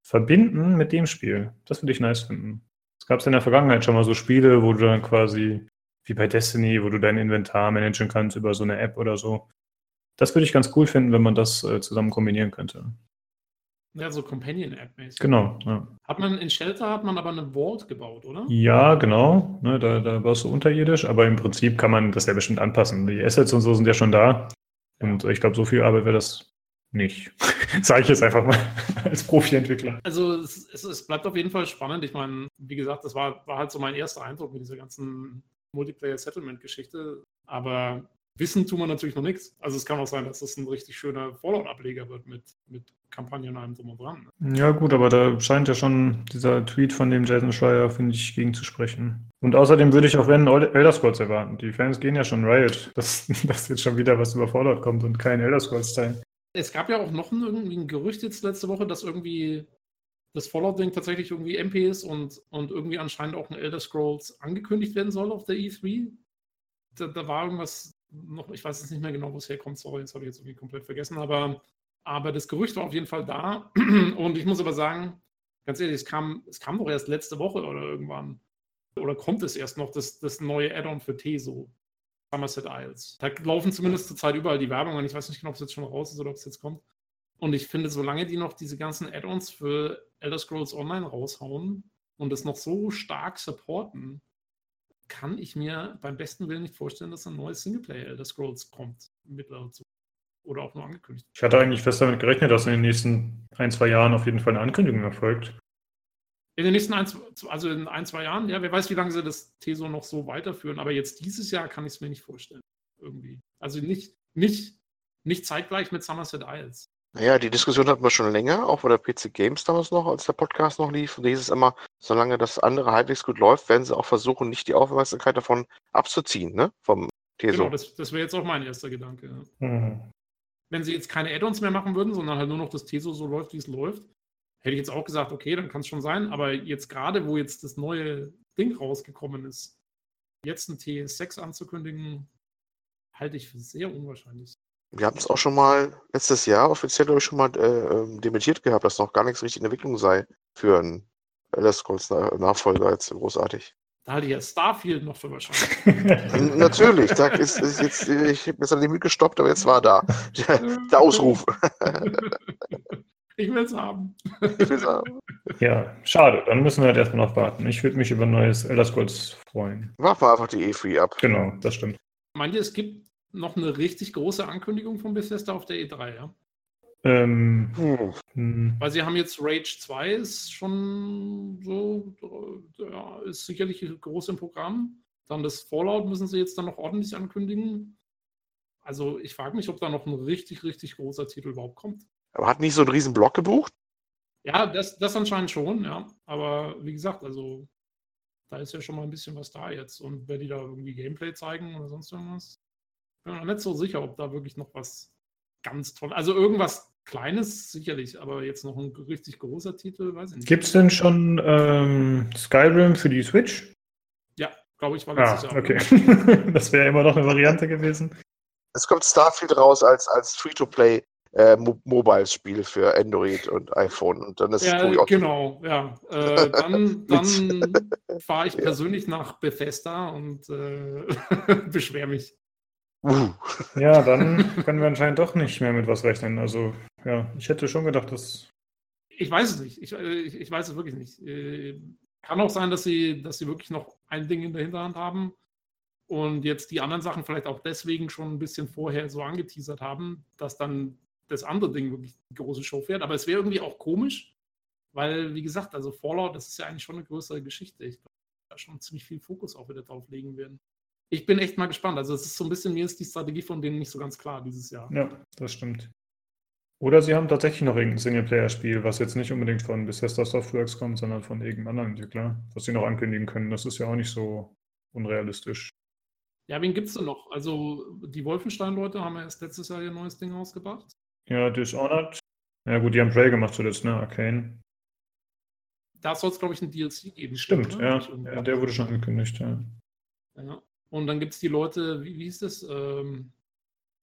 verbinden mit dem Spiel. Das würde ich nice finden. Es gab in der Vergangenheit schon mal so Spiele, wo du dann quasi, wie bei Destiny, wo du dein Inventar managen kannst über so eine App oder so. Das würde ich ganz cool finden, wenn man das äh, zusammen kombinieren könnte.
Ja, so Companion-App-mäßig.
Genau. Ja.
Hat man in Shelter hat man aber eine Vault gebaut, oder?
Ja, genau. Ne, da, da warst du unterirdisch, aber im Prinzip kann man das ja bestimmt anpassen. Die Assets und so sind ja schon da. Und ich glaube, so viel Arbeit wäre das nicht. [laughs] Sage ich jetzt einfach mal [laughs] als Profi-Entwickler.
Also es, es, es, bleibt auf jeden Fall spannend. Ich meine, wie gesagt, das war, war halt so mein erster Eindruck mit dieser ganzen Multiplayer-Settlement-Geschichte. Aber wissen tun wir natürlich noch nichts. Also es kann auch sein, dass das ein richtig schöner Fallout-Ableger wird mit, mit Kampagnen allem drum und dran.
Ne? Ja gut, aber da scheint ja schon dieser Tweet von dem Jason Schreier, finde ich, gegen zu sprechen. Und außerdem würde ich auch wenn Elder Scrolls erwarten. Die Fans gehen ja schon Riot, [laughs] dass, dass jetzt schon wieder was über Fallout kommt und kein Elder Scrolls-Teil.
Es gab ja auch noch ein, irgendwie ein Gerücht jetzt letzte Woche, dass irgendwie das Fallout-Ding tatsächlich irgendwie MP ist und, und irgendwie anscheinend auch ein Elder Scrolls angekündigt werden soll auf der E3. Da, da war irgendwas noch, ich weiß jetzt nicht mehr genau, wo es herkommt, sorry, das habe ich jetzt irgendwie komplett vergessen, aber, aber das Gerücht war auf jeden Fall da. [clears throat] Und ich muss aber sagen, ganz ehrlich, es kam, es kam doch erst letzte Woche oder irgendwann. Oder kommt es erst noch, das, das neue Add-on für Teso, Somerset Isles. Da laufen zumindest zurzeit überall die Werbungen. Ich weiß nicht genau, ob es jetzt schon raus ist oder ob es jetzt kommt. Und ich finde, solange die noch diese ganzen Add-ons für Elder Scrolls Online raushauen und es noch so stark supporten, kann ich mir beim besten Willen nicht vorstellen, dass ein neues Singleplayer Elder Scrolls kommt. Oder auch nur angekündigt.
Ich hatte eigentlich fest damit gerechnet, dass in den nächsten ein, zwei Jahren auf jeden Fall eine Ankündigung erfolgt.
In den nächsten ein, also in ein, zwei Jahren, ja, wer weiß, wie lange sie das Teso noch so weiterführen, aber jetzt dieses Jahr kann ich es mir nicht vorstellen. Irgendwie. Also nicht, nicht, nicht zeitgleich mit Somerset Isles.
Naja, die Diskussion hatten wir schon länger, auch bei der PC Games damals noch, als der Podcast noch lief. Und da hieß es immer, solange das andere halbwegs gut läuft, werden sie auch versuchen, nicht die Aufmerksamkeit davon abzuziehen, ne? Vom
Teso. Genau, das, das wäre jetzt auch mein erster Gedanke. Ja. Mhm. Wenn sie jetzt keine Add-ons mehr machen würden, sondern halt nur noch das Teso so läuft, wie es läuft, hätte ich jetzt auch gesagt, okay, dann kann es schon sein. Aber jetzt gerade, wo jetzt das neue Ding rausgekommen ist, jetzt ein TS6 anzukündigen, halte ich für sehr unwahrscheinlich.
Wir hatten es auch schon mal letztes Jahr offiziell, glaube ich, schon mal äh, ähm, dementiert gehabt, dass noch gar nichts richtig in Entwicklung sei für einen Elder Scrolls Nachfolger jetzt großartig.
Da halte ich ja Starfield noch für wahrscheinlich.
Natürlich, da ist, ist jetzt, ich habe mir jetzt an den Mühe gestoppt, aber jetzt war da. Der, [laughs] der Ausruf. [laughs]
Ich will es haben.
Ich will's haben.
Ja, schade. Dann müssen wir halt erstmal noch warten. Ich würde mich über ein neues Elder Scrolls freuen.
Warten wir einfach die E3 ab.
Genau, das stimmt.
Meint ihr, es gibt noch eine richtig große Ankündigung von Bethesda auf der E3, ja?
Ähm,
Hm.
hm,
Weil sie haben jetzt Rage 2 ist schon so, äh, ja, ist sicherlich groß im Programm. Dann das Fallout müssen sie jetzt dann noch ordentlich ankündigen. Also ich frage mich, ob da noch ein richtig, richtig großer Titel überhaupt kommt.
Aber hat nicht so einen riesen Block gebucht?
Ja, das, das anscheinend schon, ja. Aber wie gesagt, also da ist ja schon mal ein bisschen was da jetzt. Und wenn die da irgendwie Gameplay zeigen oder sonst irgendwas, bin mir nicht so sicher, ob da wirklich noch was ganz toll. Also irgendwas Kleines sicherlich, aber jetzt noch ein richtig großer Titel, weiß ich nicht.
Gibt es denn schon ähm, Skyrim für die Switch?
Ja, glaube ich, war
Ah,
letztes Jahr.
okay. [laughs] das wäre immer noch eine Variante gewesen.
Es kommt Starfield raus als, als Free-to-Play äh, Mo Mobile-Spiel für Android und iPhone. Und dann ist
Ja,
auch
genau, ja. Äh, dann [laughs] dann fahre ich persönlich nach Bethesda und äh, [laughs] beschwere mich.
Uh,
Ja, [laughs] dann können wir anscheinend doch nicht mehr mit was rechnen. Also, ja, ich hätte schon gedacht, dass.
Ich weiß es nicht. Ich, äh, ich, ich weiß es wirklich nicht. Äh, Kann auch sein, dass sie, dass sie wirklich noch ein Ding in der Hinterhand haben und jetzt die anderen Sachen vielleicht auch deswegen schon ein bisschen vorher so angeteasert haben, dass dann das andere Ding wirklich die große Show fährt. Aber es wäre irgendwie auch komisch, weil, wie gesagt, also Fallout, das ist ja eigentlich schon eine größere Geschichte. Ich glaube, da schon ziemlich viel Fokus auch wieder drauf legen werden. Ich bin echt mal gespannt. Also es ist so ein bisschen, mir ist die Strategie von denen nicht so ganz klar dieses Jahr.
Ja, das stimmt. Oder sie haben tatsächlich noch irgendein Singleplayer-Spiel, was jetzt nicht unbedingt von Bethesda Softworks kommt, sondern von irgendeinem anderen Entwickler, was sie noch ankündigen können. Das ist ja auch nicht so unrealistisch.
Ja, wen gibt es denn noch? Also die Wolfenstein-Leute haben ja erst letztes Jahr ihr neues Ding rausgebracht.
Ja, Dishonored. Ja, gut, die haben Prey gemacht zuletzt, ne? Arcane.
Da soll es, glaube ich, ein DLC geben.
Stimmt, ja. Ja. Der wurde schon angekündigt, ja.
Ja. Und dann gibt es die Leute, wie, wie hieß das? Ähm,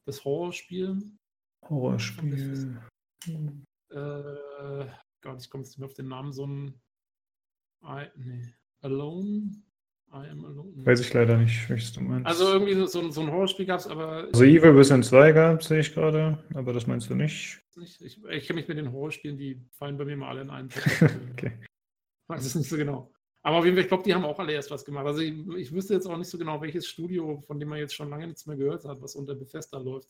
das Horrorspiel.
Horrorspiel.
Äh, Gott, ich komme jetzt nicht mehr auf den Namen. So ein. I, nee. Alone? I am alone.
Weiß ich leider nicht, welches du meinst.
Also irgendwie so, so, ein- so ein Horrorspiel gab es, aber
Also Evil Within 2 gab sehe ich gerade, aber das meinst du nicht.
nicht. Ich, ich kenne mich mit den Horrorspielen, die fallen bei mir mal alle in einen. [laughs]
Okay.
weiß es nicht so genau. Aber auf jeden Fall, ich glaube, die haben auch alle erst was gemacht. Also ich, ich wüsste jetzt auch nicht so genau, welches Studio, von dem man jetzt schon lange nichts mehr gehört hat, was unter Bethesda läuft.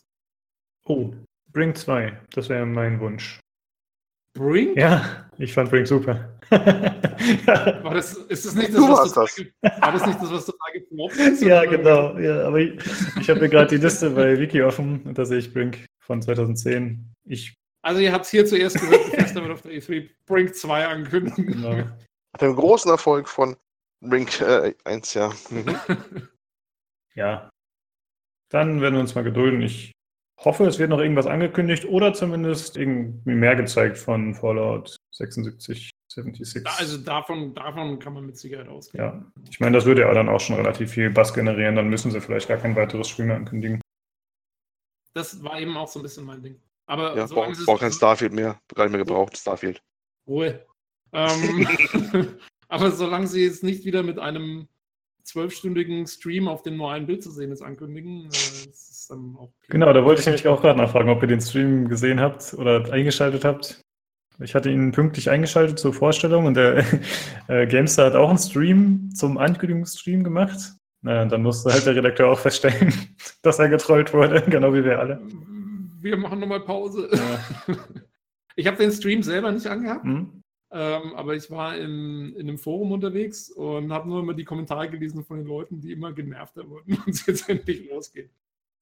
Oh, Brink 2, das wäre mein Wunsch.
Brink?
Ja, ich fand Brink super. [laughs]
War das, ist das nicht das,
Du
was
warst
total ge- War das nicht das, was total gefloppt ist?
ja,
Oder-
genau. Ja, aber ich, ich habe mir gerade die Liste bei Wiki offen und da sehe ich Brink von 2010. Ich,
Also ihr habt es hier zuerst gehört, Bethesda wird auf der E3 Brink 2 ankündigen.
genau.
Nach dem großen Erfolg von Brink äh, 1, ja. Mhm. [laughs]
Ja. Dann werden wir uns mal gedulden. Ich hoffe, es wird noch irgendwas angekündigt oder zumindest irgendwie mehr gezeigt von Fallout 76, 76.
Also davon, davon kann man mit Sicherheit ausgehen.
Ja, ich meine, das würde ja dann auch schon relativ viel Bass generieren. Dann müssen sie vielleicht gar kein weiteres Spiel mehr ankündigen.
Das war eben auch so ein bisschen mein Ding. Aber
Ja,
solange
braucht
sie es-
brauch kein Starfield mehr. Gar nicht mehr gebraucht, Starfield.
Ruhe. Ähm, [laughs] [laughs] aber solange sie jetzt nicht wieder mit einem zwölfstündigen Stream auf dem normalen Bild zu sehen ist, ankündigen, äh, ist.
Genau, da wollte ich nämlich auch gerade nachfragen, ob ihr den Stream gesehen habt oder eingeschaltet habt. Ich hatte ihn pünktlich eingeschaltet zur Vorstellung und der [laughs] äh, Gamestar hat auch einen Stream zum Ankündigungsstream gemacht. Na, dann musste halt der Redakteur auch feststellen, [laughs] dass er getrollt wurde, [laughs] genau wie wir alle.
Wir machen nochmal Pause.
Ja.
Ich habe den Stream selber nicht angehabt,
Hm?
Ähm, aber ich war in, in einem Forum unterwegs und habe nur immer die Kommentare gelesen von den Leuten, die immer genervter wurden [laughs] und es jetzt endlich losgeht.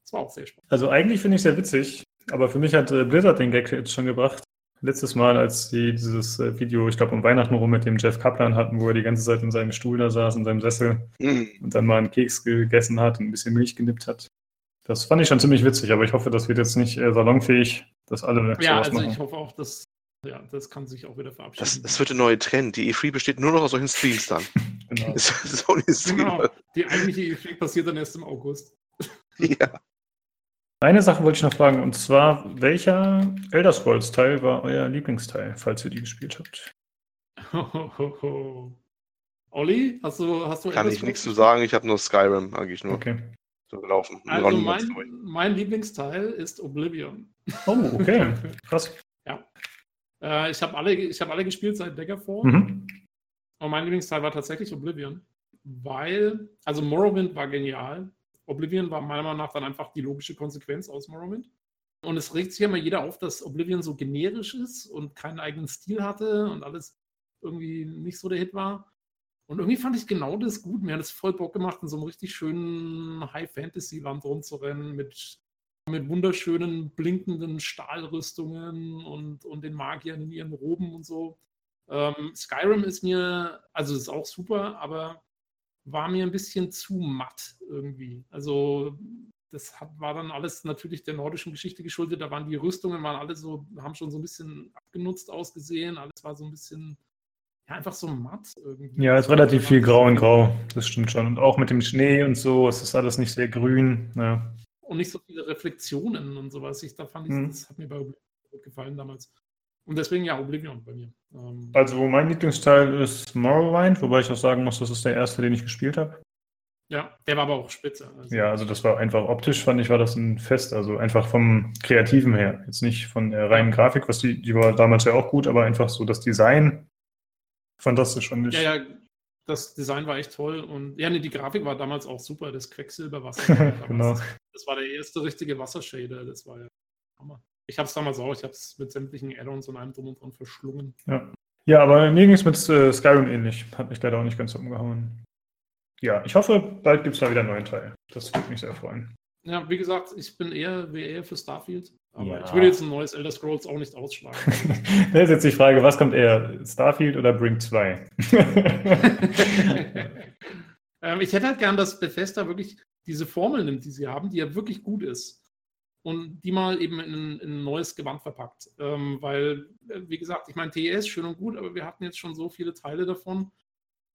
Das war auch sehr spannend.
Also eigentlich finde ich es sehr witzig, aber für mich hat äh, Blizzard den Gag jetzt schon gebracht. Letztes Mal, als sie dieses äh, Video, ich glaube, um Weihnachten rum mit dem Jeff Kaplan hatten, wo er die ganze Zeit in seinem Stuhl da saß, in seinem Sessel
Mhm.
und dann mal einen Keks gegessen hat und ein bisschen Milch genippt hat. Das fand ich schon ziemlich witzig, aber ich hoffe, das wird jetzt nicht äh, salonfähig, dass alle
Ja,
sowas
also
machen.
ich hoffe auch, dass ja, das kann sich auch wieder verabschieden.
Das, das wird der neue Trend. Die E3 besteht nur noch aus solchen Streams dann. [laughs]
Genau. [laughs]
Das ist so ein Stream.
genau. Die eigentliche E3 passiert dann erst im August. [laughs]
Ja.
Eine Sache wollte ich noch fragen, und zwar, welcher Elder Scrolls-Teil war euer Lieblingsteil, falls ihr die gespielt habt?
Olli, hast du, hast du
Kann ich nichts zu sagen. Ich habe nur Skyrim eigentlich nur
Okay.
so gelaufen.
Also mein, mein Lieblingsteil ist Oblivion.
Oh, okay. Krass.
Äh, ich habe alle, hab alle gespielt seit Daggerfall.
Mhm.
Und mein Lieblingsteil war tatsächlich Oblivion. Weil, also Morrowind war genial. Oblivion war meiner Meinung nach dann einfach die logische Konsequenz aus Morrowind. Und es regt sich immer jeder auf, dass Oblivion so generisch ist und keinen eigenen Stil hatte und alles irgendwie nicht so der Hit war. Und irgendwie fand ich genau das gut. Mir hat es voll Bock gemacht, in so einem richtig schönen High-Fantasy-Land rumzurennen mit, mit wunderschönen, blinkenden Stahlrüstungen und, und den Magiern in ihren Roben und so. Ähm, Skyrim ist mir, also ist auch super, aber war mir ein bisschen zu matt irgendwie. Also das hat, war dann alles natürlich der nordischen Geschichte geschuldet. Da waren die Rüstungen, waren alle so, haben schon so ein bisschen abgenutzt ausgesehen. Alles war so ein bisschen, ja, einfach so matt irgendwie.
Ja, es ist relativ viel grau in grau. Das stimmt schon. Und auch mit dem Schnee und so, es ist alles nicht sehr grün. Ja.
Und nicht so viele Reflexionen und sowas. Ich, da fand ich, hm. das hat mir bei gut gefallen damals. Und deswegen ja Oblivion bei mir.
Ähm, also mein Lieblingsteil ist Morrowind, wobei ich auch sagen muss, das ist der erste, den ich gespielt habe.
Ja, der war aber auch spitze.
Also. Ja, also das war einfach optisch, fand ich, war das ein Fest. Also einfach vom Kreativen her. Jetzt nicht von der reinen Grafik, was die, die war damals ja auch gut, aber einfach so das Design fantastisch fand
ich. Ja, ja, das Design war echt toll. Und ja, nee, die Grafik war damals auch super, das Quecksilberwasser. [laughs] genau. Das war der erste richtige Wassershader, das war ja Hammer. Ich habe es damals auch, ich habe es mit sämtlichen Add-ons und einem drum und dran verschlungen.
Ja. Ja, aber mir ging es mit äh, Skyrim ähnlich. Hat mich leider auch nicht ganz umgehauen. Ja, ich hoffe, bald gibt es da wieder einen neuen Teil. Das würde mich sehr freuen.
Ja, wie gesagt, ich bin eher, eher für Starfield. Aber ja. ich würde jetzt ein neues Elder Scrolls auch nicht ausschlagen. [laughs]
das ist jetzt die Frage, was kommt eher? Starfield oder Brink 2? [laughs]
ähm, ich hätte halt gern, dass Bethesda wirklich diese Formel nimmt, die sie haben, die ja wirklich gut ist und die mal eben in, in ein neues Gewand verpackt. Ähm, weil, äh, wie gesagt, ich meine, TES schön und gut, aber wir hatten jetzt schon so viele Teile davon.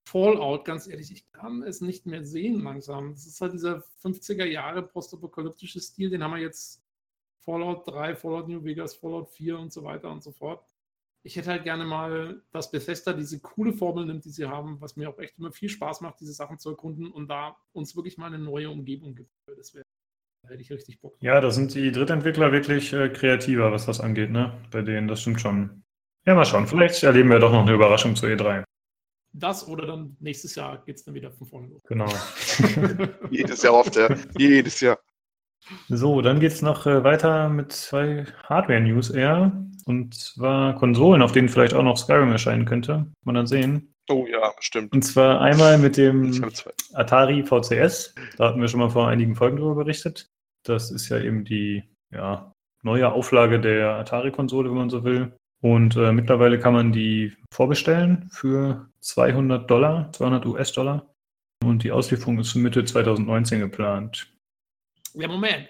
Fallout, ganz ehrlich, ich kann es nicht mehr sehen langsam. Das ist halt dieser 50er Jahre postapokalyptische Stil, den haben wir jetzt Fallout 3, Fallout New Vegas, Fallout 4 und so weiter und so fort. Ich hätte halt gerne mal, dass Bethesda diese coole Formel nimmt, die sie haben, was mir auch echt immer viel Spaß macht, diese Sachen zu erkunden und da uns wirklich mal eine neue Umgebung gibt. Das wäre da hätte ich richtig Bock.
Ja, da sind die Drittentwickler wirklich äh, kreativer, was das angeht, ne? Bei denen, das stimmt schon. Ja, mal schauen. Vielleicht erleben wir doch noch eine Überraschung zu E3.
Das oder dann nächstes Jahr geht es dann wieder von vorne los.
Genau. [laughs] [laughs]
Jedes Jahr oft, ja. Jedes Jahr.
So, dann geht es noch äh, weiter mit zwei Hardware-News eher. Und zwar Konsolen, auf denen vielleicht auch noch Skyrim erscheinen könnte. Man dann sehen.
Oh ja, stimmt.
Und zwar einmal mit dem Atari VCS. Da hatten wir schon mal vor einigen Folgen darüber berichtet. Das ist ja eben die ja, neue Auflage der Atari-Konsole, wenn man so will. Und äh, mittlerweile kann man die vorbestellen für 200 Dollar, 200 US-Dollar. Und die Auslieferung ist Mitte 2019 geplant.
Ja, Moment.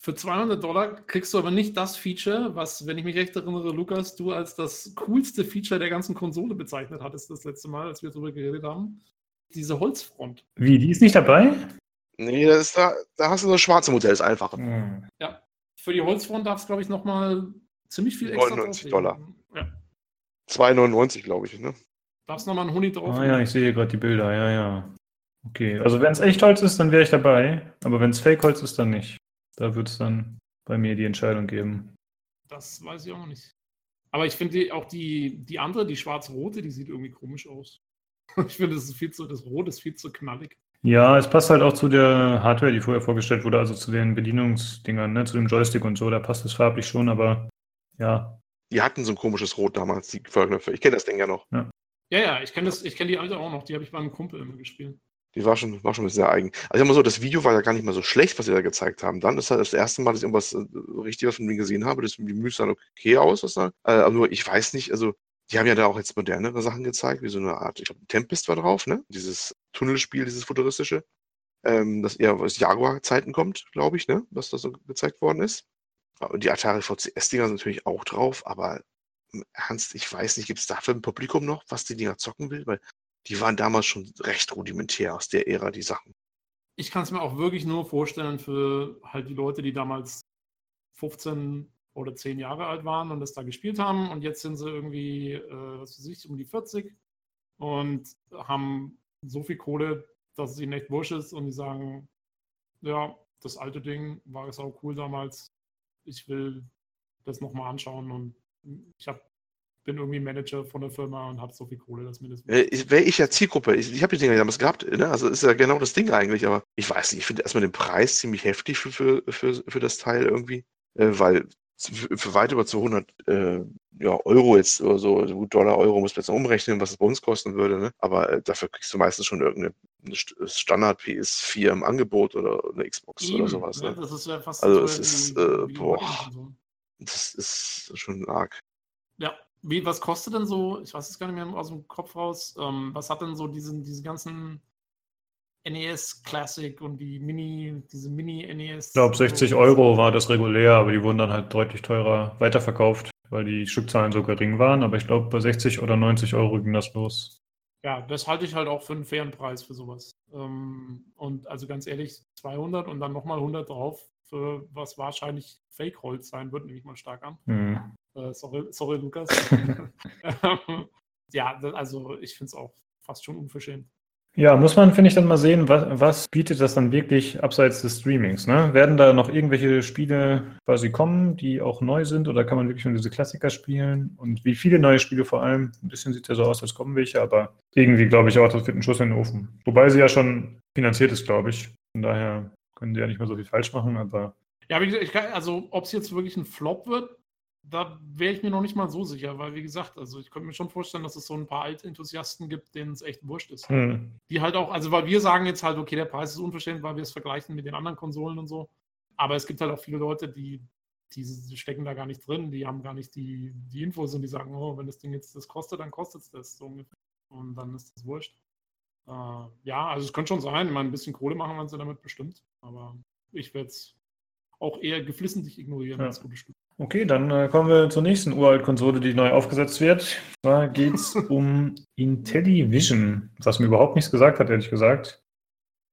Für 200 Dollar kriegst du aber nicht das Feature, was, wenn ich mich recht erinnere, Lukas, du als das coolste Feature der ganzen Konsole bezeichnet hattest das letzte Mal, als wir darüber geredet haben. Diese Holzfront.
Wie, die ist nicht dabei?
Nee, das ist da, da hast du das schwarze Modell, das einfache.
Hm. Ja. Für die Holzfront darf es, glaube ich, nochmal ziemlich viel extra
99 Dollar. Ja. 2,99 glaube ich, ne?
Darfst nochmal einen Huni drauf?
Ah ja, ich sehe gerade die Bilder, ja, ja. Okay, also wenn es echt Holz ist, dann wäre ich dabei. Aber wenn es Fake-Holz ist, dann nicht. Da wird es dann bei mir die Entscheidung geben.
Das weiß ich auch noch nicht. Aber ich finde auch die, die andere, die schwarz-rote, die sieht irgendwie komisch aus. [laughs] ich finde, das ist viel zu, das Rot ist viel zu knallig.
Ja, es passt halt auch zu der Hardware, die vorher vorgestellt wurde, also zu den Bedienungsdingern, ne, zu dem Joystick und so. Da passt es farblich schon, aber ja.
Die hatten so ein komisches Rot damals, die Förderknöpfe. Ich kenne das Ding ja noch.
Ja, ja, ja ich kenne kenn die alte auch noch. Die habe ich bei einem Kumpel immer gespielt.
Die war schon, war schon sehr eigen. Also ich mal so, das Video war ja gar nicht mal so schlecht, was sie da gezeigt haben. Dann ist halt das erste Mal, dass ich irgendwas äh, Richtiges von mir gesehen habe. Das Menü sah okay aus, was da. Äh, aber nur, ich weiß nicht, also die haben ja da auch jetzt modernere Sachen gezeigt, wie so eine Art, ich glaube, Tempest war drauf, ne? Dieses Tunnelspiel, dieses futuristische. Ähm, das eher aus Jaguar-Zeiten kommt, glaube ich, ne? Was da so gezeigt worden ist. Und die Atari VCS-Dinger sind natürlich auch drauf, aber ernst, ich weiß nicht, gibt es dafür ein Publikum noch, was die Dinger zocken will? Weil die waren damals schon recht rudimentär aus der Ära, die Sachen.
Ich kann es mir auch wirklich nur vorstellen für halt die Leute, die damals 15 oder 10 Jahre alt waren und das da gespielt haben. Und jetzt sind sie irgendwie, äh, was weiß ich, um die 40 und haben so viel Kohle, dass es ihnen echt wurscht ist. Und die sagen, ja, das alte Ding war es auch cool damals, ich will das nochmal anschauen und ich habe bin irgendwie Manager von der Firma und habe so viel Kohle, dass mir das.
Äh, Wäre ich ja Zielgruppe. Ich, ich habe die Dinger damals gehabt, ne? Also ist ja genau das Ding eigentlich, aber ich weiß nicht, ich finde erstmal den Preis ziemlich heftig für, für, für, für das Teil irgendwie. Äh, weil für weit über 200 äh, ja, Euro jetzt oder so, also Dollar, Euro muss man jetzt umrechnen, was es bei uns kosten würde, ne? aber äh, dafür kriegst du meistens schon irgendeine Standard PS4 im Angebot oder eine Xbox Eben, oder sowas. Ne?
das ist ja fast
also es ist, äh, boah, das ist schon arg.
Ja, wie, was kostet denn so, ich weiß es gar nicht mehr aus dem Kopf raus, ähm, was hat denn so diesen, diese ganzen NES Classic und die Mini, diese Mini-NES?
Ich glaube, 60 Euro war das regulär, aber die wurden dann halt deutlich teurer weiterverkauft, weil die Stückzahlen so gering waren. Aber ich glaube, bei 60 oder 90 Euro ging das los.
Ja, das halte ich halt auch für einen fairen Preis für sowas. Ähm, und also ganz ehrlich, 200 und dann nochmal 100 drauf, für was wahrscheinlich Fake-Holz sein wird, nehme ich mal stark an. Mhm. Äh, sorry, sorry, Lukas. [laughs] [laughs] ja, also ich finde es auch fast schon unverschämt.
Ja, muss man, finde ich, dann mal sehen, was, was, bietet das dann wirklich abseits des Streamings? Ne? Werden da noch irgendwelche Spiele quasi kommen, die auch neu sind, oder kann man wirklich nur diese Klassiker spielen? Und wie viele neue Spiele vor allem? Ein bisschen sieht ja so aus, als kommen welche, aber irgendwie glaube ich auch, das wird ein Schuss in den Ofen. Wobei sie ja schon finanziert ist, glaube ich. Von daher können sie ja nicht mehr so viel falsch machen, aber.
Ja, wie gesagt, kann, also ob es jetzt wirklich ein Flop wird, da wäre ich mir noch nicht mal so sicher, weil wie gesagt, also ich könnte mir schon vorstellen, dass es so ein paar Altenthusiasten gibt, denen es echt wurscht ist. Hm. Die halt auch, also weil wir sagen jetzt halt, okay, der Preis ist unverschämt, weil wir es vergleichen mit den anderen Konsolen und so. Aber es gibt halt auch viele Leute, die, die stecken da gar nicht drin, die haben gar nicht die, die Infos und die sagen, oh, wenn das Ding jetzt das kostet, dann kostet es das so ungefähr. Und dann ist das wurscht. Äh, ja, also es könnte schon sein, ich meine, ein bisschen Kohle machen wir uns ja damit bestimmt. Aber ich werde es auch eher geflissentlich ignorieren
ja. als gute Stück. Okay, dann äh, kommen wir zur nächsten Uralt-Konsole, die neu aufgesetzt wird. Da geht es um Intellivision, was mir überhaupt nichts gesagt hat, ehrlich gesagt.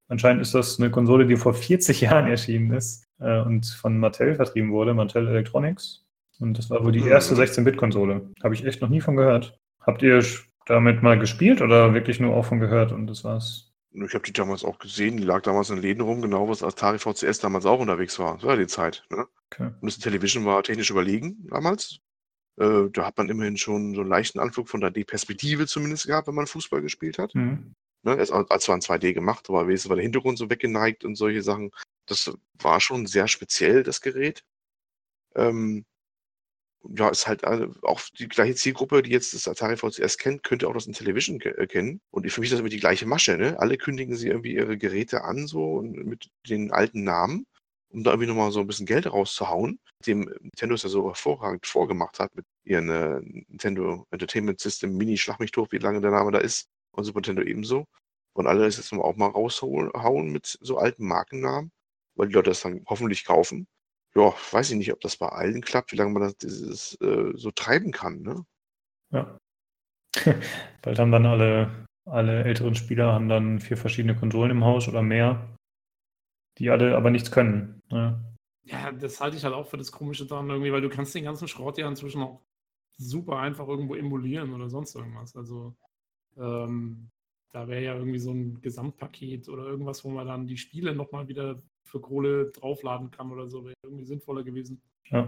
Anscheinend ist das eine Konsole, die vor 40 [laughs] Jahren erschienen ist äh, und von Mattel vertrieben wurde, Mattel Electronics. Und das war wohl die erste 16-Bit-Konsole. Habe ich echt noch nie von gehört. Habt ihr damit mal gespielt oder wirklich nur auch von gehört und das war's?
Ich habe die damals auch gesehen, die lag damals in Läden rum, genau was Atari VCS damals auch unterwegs war. Das war ja die Zeit. Ne? Okay. Und das Television war technisch überlegen damals. Äh, da hat man immerhin schon so einen leichten Anflug von der D-Perspektive zumindest gehabt, wenn man Fußball gespielt hat. Mhm. Ne? Es, als war in 2D gemacht, aber wenigstens war der Hintergrund so weggeneigt und solche Sachen. Das war schon sehr speziell, das Gerät. Ähm, ja, ist halt äh, auch die gleiche Zielgruppe, die jetzt das Atari VCS kennt, könnte auch das Intellivision äh, kennen. Und für mich ist das immer die gleiche Masche, ne? Alle kündigen sie irgendwie ihre Geräte an, so mit den alten Namen, um da irgendwie nochmal so ein bisschen Geld rauszuhauen, dem Nintendo es ja so hervorragend vorgemacht hat mit ihren äh, Nintendo Entertainment System Mini Schlag mich tot, wie lange der Name da ist, und Super Nintendo ebenso. Und alle das jetzt auch mal raushauen mit so alten Markennamen, weil die Leute das dann hoffentlich kaufen ja, weiß ich nicht, ob das bei allen klappt, wie lange man das dieses, äh, so treiben kann. Ne?
Ja. [laughs] Bald haben dann alle, alle älteren Spieler haben dann vier verschiedene Konsolen im Haus oder mehr, die alle aber nichts können. Ne?
Ja, das halte ich halt auch für das Komische daran irgendwie, weil du kannst den ganzen Schrott ja inzwischen auch super einfach irgendwo emulieren oder sonst irgendwas. Also ähm, da wäre ja irgendwie so ein Gesamtpaket oder irgendwas, wo man dann die Spiele nochmal wieder für Kohle draufladen kann oder so, wäre irgendwie sinnvoller gewesen.
Ja.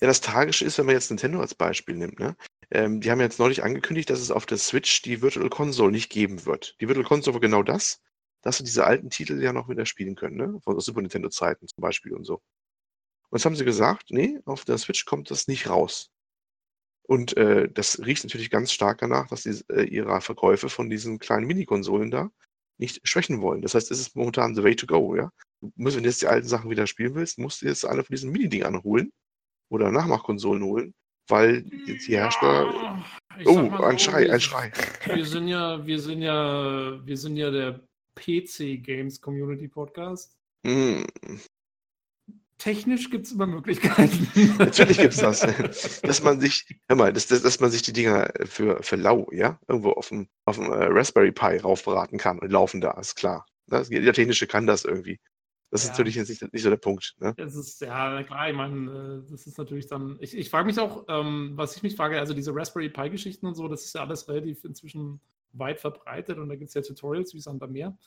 ja, das Tragische ist, wenn man jetzt Nintendo als Beispiel nimmt, ne? Ähm, die haben jetzt neulich angekündigt, dass es auf der Switch die Virtual Console nicht geben wird. Die Virtual Console war genau das, dass wir diese alten Titel ja noch wieder spielen können, ne? Von Super Nintendo-Zeiten zum Beispiel und so. Und jetzt haben sie gesagt, nee, auf der Switch kommt das nicht raus. Und äh, das riecht natürlich ganz stark danach, dass die, äh, ihre Verkäufe von diesen kleinen Mini-Konsolen da nicht schwächen wollen. Das heißt, es ist momentan the way to go, ja. Musst, wenn du jetzt die alten Sachen wieder spielen willst, musst du jetzt eine von diesen Mini-Dingern holen oder Nachmachkonsolen holen, weil die Hersteller. Ja, oh, ein so, Schrei, ein Schrei.
Wir sind ja, wir sind ja, wir sind ja der PC Games Community Podcast. Mm. Technisch gibt es immer Möglichkeiten. [laughs]
Natürlich gibt es das. dass man sich, hör mal, dass, dass man sich die Dinger für, für lau, ja, irgendwo auf dem, auf dem äh, Raspberry Pi raufbraten kann und laufen da, ist klar. Das, der Technische kann das irgendwie. Das ja. ist natürlich jetzt nicht, nicht, so der Punkt. Ne?
Das ist, ja, klar, ich meine, äh, das ist natürlich dann. Ich, ich frage mich auch, ähm, was ich mich frage, also diese Raspberry Pi-Geschichten und so, das ist ja alles relativ inzwischen weit verbreitet und da gibt es ja Tutorials wie Sand am Meer.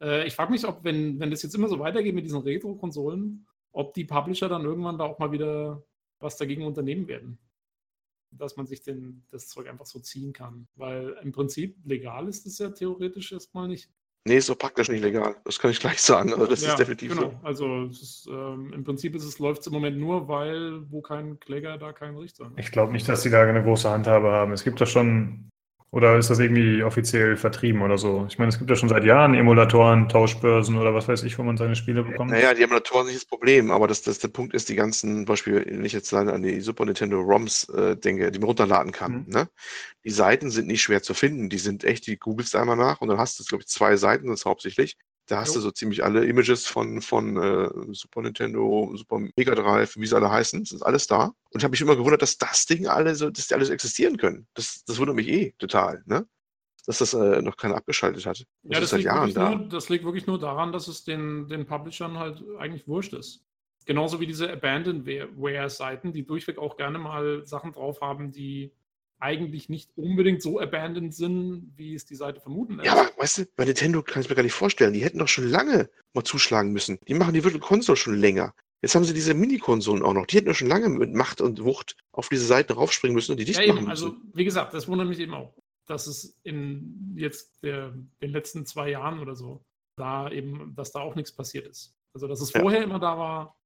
Äh, ich frage mich, ob, wenn, wenn das jetzt immer so weitergeht mit diesen Retro-Konsolen, ob die Publisher dann irgendwann da auch mal wieder was dagegen unternehmen werden. dass man sich den, das Zeug einfach so ziehen kann. Weil im Prinzip legal ist es ja theoretisch erstmal nicht.
Nee, ist so praktisch nicht legal. Das kann ich gleich sagen. Also das
ja,
ist definitiv
genau.
so.
Also ist, ähm, im Prinzip ist es, läuft es im Moment nur, weil wo kein Kläger, da kein Richter.
Ich glaube nicht, dass die da eine große Handhabe haben. Es gibt da schon oder ist das irgendwie offiziell vertrieben oder so? Ich meine, es gibt ja schon seit Jahren Emulatoren, Tauschbörsen oder was weiß ich, wo man seine Spiele bekommt.
Naja, die Emulatoren sind nicht das Problem, aber das, das, der Punkt ist, die ganzen, Beispiel, wenn ich jetzt an die Super Nintendo ROMs äh, denke, die man runterladen kann,
Mhm.
ne? Die Seiten sind nicht schwer zu finden. Die sind echt, die googelst du einmal nach und dann hast du, glaube ich, zwei Seiten, das ist hauptsächlich. Da hast
Jo.
du so ziemlich alle Images von, von äh, Super Nintendo, Super Mega Drive, wie sie alle heißen. Das ist alles da. Und ich habe mich immer gewundert, dass das Ding alle so, dass die alles existieren können. Das, das wundert mich eh total, ne? Dass das äh, noch keiner abgeschaltet hat. Das
Ja,
ist
das
seit
liegt,
Jahren
wirklich
da.
nur, das liegt wirklich nur daran, dass es den, den Publishern halt eigentlich wurscht ist. Genauso wie diese Abandonware-Seiten, die durchweg auch gerne mal Sachen drauf haben, die eigentlich nicht unbedingt so abandoned sind, wie es die Seite vermuten lässt.
Ja, aber weißt du, bei Nintendo kann ich mir gar nicht vorstellen. Die hätten doch schon lange mal zuschlagen müssen. Die machen die Virtual Console schon länger. Jetzt haben sie diese Mini-Konsolen auch noch. Die hätten doch schon lange mit Macht und Wucht auf diese Seiten raufspringen müssen und die dicht
Ja,
machen
eben,
müssen.
also wie gesagt, das wundert mich eben auch, dass es in jetzt der, den letzten zwei Jahren oder so, da eben, dass da auch nichts passiert ist. Also dass es
Ja.
vorher immer da war,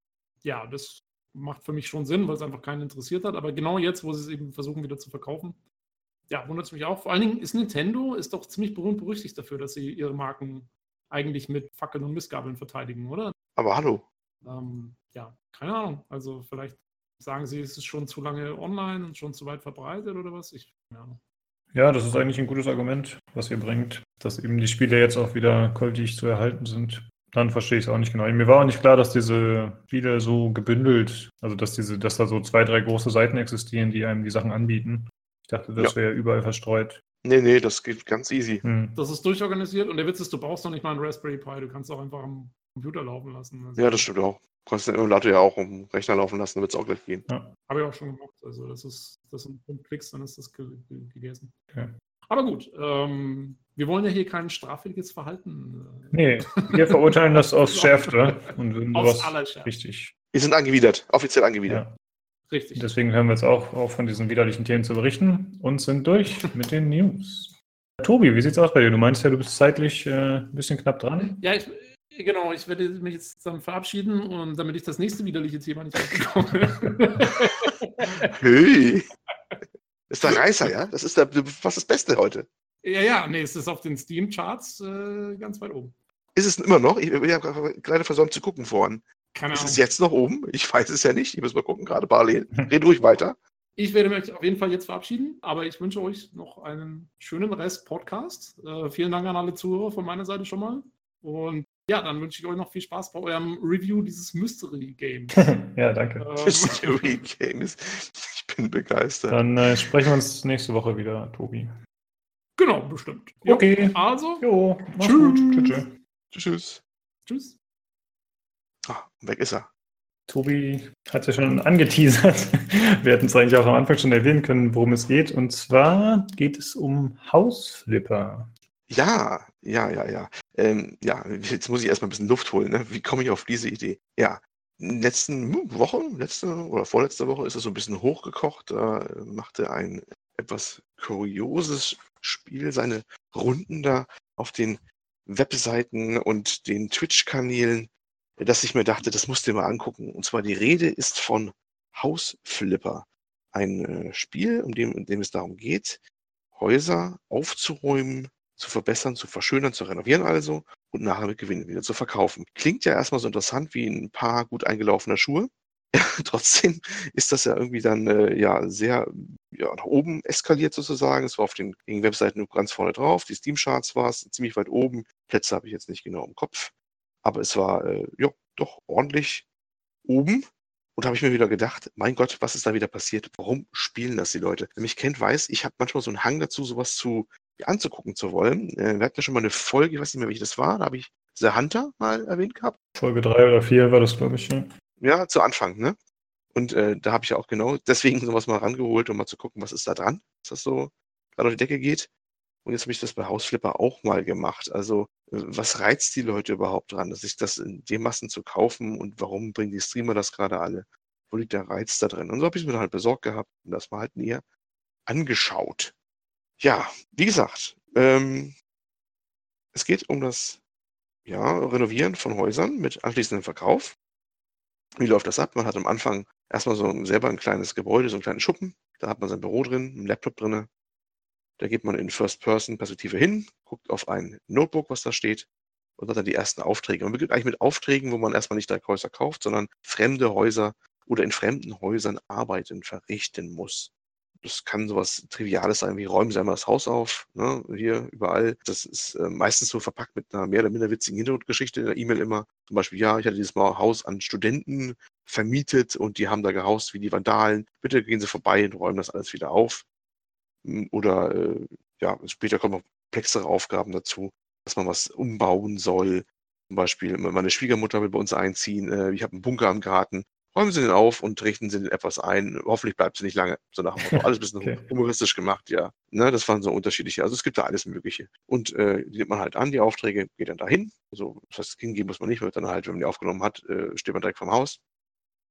ja, das macht für mich schon Sinn, weil es einfach keinen interessiert hat. Aber genau jetzt, wo sie es eben versuchen wieder zu verkaufen, ja, wundert es mich auch. Vor allen Dingen ist Nintendo ist doch ziemlich berühmt berüchtigt dafür, dass sie ihre Marken eigentlich mit Fackeln und Missgabeln verteidigen, oder?
aber hallo.
Ähm, ja, keine Ahnung. Also vielleicht sagen sie, es ist schon zu lange online und schon zu weit verbreitet oder was? Ich, keine Ahnung.
Ja, das ist eigentlich ein gutes Argument, was ihr bringt, dass eben die Spiele jetzt auch wieder qualitativ zu erhalten sind. Dann verstehe ich es auch nicht genau. Mir war auch nicht klar, dass diese Spiele so gebündelt, also dass diese, dass da so zwei, drei große Seiten existieren, die einem die Sachen anbieten. Ich dachte, das
Ja.
wäre überall verstreut.
Nee, nee, das geht ganz easy.
Hm.
Das ist durchorganisiert und der Witz ist, du brauchst noch nicht mal einen Raspberry Pi, du kannst auch einfach am Computer laufen lassen. Also,
Ja, das stimmt auch. Du kannst den Emulator ja auch um den Rechner laufen lassen, dann wird es auch gleich gehen.
Habe ich auch schon gemacht. Also das ist, das sind fünf Klicks, dann ist das ge ge gegessen.
Okay.
Aber gut, ähm, wir wollen ja hier kein straffälliges Verhalten. äh,
Nee, wir verurteilen das aufs [laughs] Schärfste und würden
Aufs
sowas richtig.
Wir sind angewidert, offiziell angewidert.
Ja.
Richtig.
Deswegen hören wir jetzt auch auf, von diesen widerlichen Themen zu berichten und sind durch [laughs] mit den News. Tobi, wie sieht's aus bei dir? Du meinst ja, du bist zeitlich äh, ein bisschen knapp dran.
Ja, ich, genau, ich werde mich jetzt dann verabschieden und damit ich das nächste widerliche Thema nicht aufbekomme. [laughs]
Hey. Ist der Reißer, ja? Das ist der, fast das Beste heute.
ja, ja, nee, es ist auf den Steam-Charts äh, ganz weit oben.
Ist es immer noch? Ich, ich habe gerade versäumt zu gucken vorhin.
Keine
Ist
Ahnung.
es jetzt noch oben? Ich weiß es ja nicht. Ich muss mal gucken, gerade parallel. Red ruhig weiter.
Ich werde mich auf jeden Fall jetzt verabschieden, aber ich wünsche euch noch einen schönen Rest Podcast. Äh, vielen Dank an alle Zuhörer von meiner Seite schon mal. Und ja, dann wünsche ich euch noch viel Spaß bei eurem Review dieses Mystery Games. [laughs]
ja, danke.
Ähm,
Mystery Games. Ich bin begeistert.
Dann äh, sprechen wir uns nächste Woche wieder, Tobi.
genau, bestimmt. Jo,
Okay.
Also,
Jo, mach's
Tschüss.
gut. Tschüss. tschüss.
Tschüss.
tschüss.
Ah, weg ist er.
Tobi hat ja schon angeteasert. [laughs] Wir hätten es eigentlich auch am Anfang schon erwähnen können, worum es geht. Und zwar geht es um Hausflipper.
Ja, ja, ja, ja. Ähm, ja, jetzt muss ich erstmal ein bisschen Luft holen. Ne? Wie komme ich auf diese Idee? Ja, in den letzten hm, Woche, letzte oder vorletzte Woche ist es so ein bisschen hochgekocht. Da äh, machte ein etwas kurioses Spiel seine Runden da auf den Webseiten und den Twitch-Kanälen, dass ich mir dachte, das musst du dir mal angucken. Und zwar die Rede ist von Hausflipper. Ein äh, Spiel, um dem, in dem es darum geht, Häuser aufzuräumen, zu verbessern, zu verschönern, zu renovieren also und nachher mit Gewinn wieder zu verkaufen. Klingt ja erstmal so interessant wie ein paar gut eingelaufener Schuhe. [laughs] Trotzdem ist das ja irgendwie dann äh, ja sehr ja, nach oben eskaliert sozusagen. Es war auf den Webseiten nur ganz vorne drauf. Die Steam-Charts war es ziemlich weit oben. Plätze habe ich jetzt nicht genau im Kopf. Aber es war äh, ja doch ordentlich oben. Und da habe ich mir wieder gedacht, mein Gott, was ist da wieder passiert? Warum spielen das die Leute? Wer mich kennt, weiß, ich habe manchmal so einen Hang dazu, sowas zu anzugucken zu wollen. Äh, wir hatten ja schon mal eine Folge, ich weiß nicht mehr, welche das war, da habe ich The Hunter mal erwähnt gehabt.
Folge 3 oder 4 war das, glaube ich. Ja.
Ja, zu Anfang, ne? Und äh, da habe ich ja auch genau deswegen [laughs] sowas mal rangeholt, um mal zu gucken, was ist da dran, dass das so gerade auf die Decke geht. Und jetzt habe ich das bei Hausflipper auch mal gemacht. Also, äh, was reizt die Leute überhaupt dran, sich das in den Massen zu kaufen und warum bringen die Streamer das gerade alle wo liegt der Reiz da drin? Und so habe ich es mir halt besorgt gehabt und das mal halt näher angeschaut. Ja, wie gesagt, ähm, es geht um das ja, Renovieren von Häusern mit anschließendem Verkauf. Wie läuft das ab? Man hat am Anfang erstmal so ein, selber ein kleines Gebäude, so einen kleinen Schuppen. Da hat man sein Büro drin, einen Laptop drin. Da geht man in First-Person-Perspektive hin, guckt auf ein Notebook, was da steht, und hat dann die ersten Aufträge. Man beginnt eigentlich mit Aufträgen, wo man erstmal nicht direkt Häuser kauft, sondern fremde Häuser oder in fremden Häusern Arbeiten verrichten muss. Das kann sowas Triviales sein, wie räumen Sie einmal das Haus auf, ne? hier überall. Das ist äh, meistens so verpackt mit einer mehr oder minder witzigen Hintergrundgeschichte in der E-Mail immer. Zum Beispiel, ja, ich hatte dieses Mal Haus an Studenten vermietet und die haben da gehaust wie die Vandalen. Bitte gehen Sie vorbei und räumen das alles wieder auf. Hm, oder äh, ja, später kommen noch komplexere Aufgaben dazu, dass man was umbauen soll. Zum Beispiel, meine Schwiegermutter will bei uns einziehen. Äh, ich habe einen Bunker am Garten räumen Sie den auf und richten Sie den etwas ein. Hoffentlich bleibt sie nicht lange. So nach dem Motto. Alles ein bisschen [laughs] okay. humoristisch gemacht, ja. Ne, das waren so unterschiedliche. Also es gibt da alles Mögliche. Und äh, die nimmt man halt an, die Aufträge, geht dann dahin. Also das heißt, hingehen muss man nicht, wird dann halt, wenn man die aufgenommen hat, äh, steht man direkt vom Haus,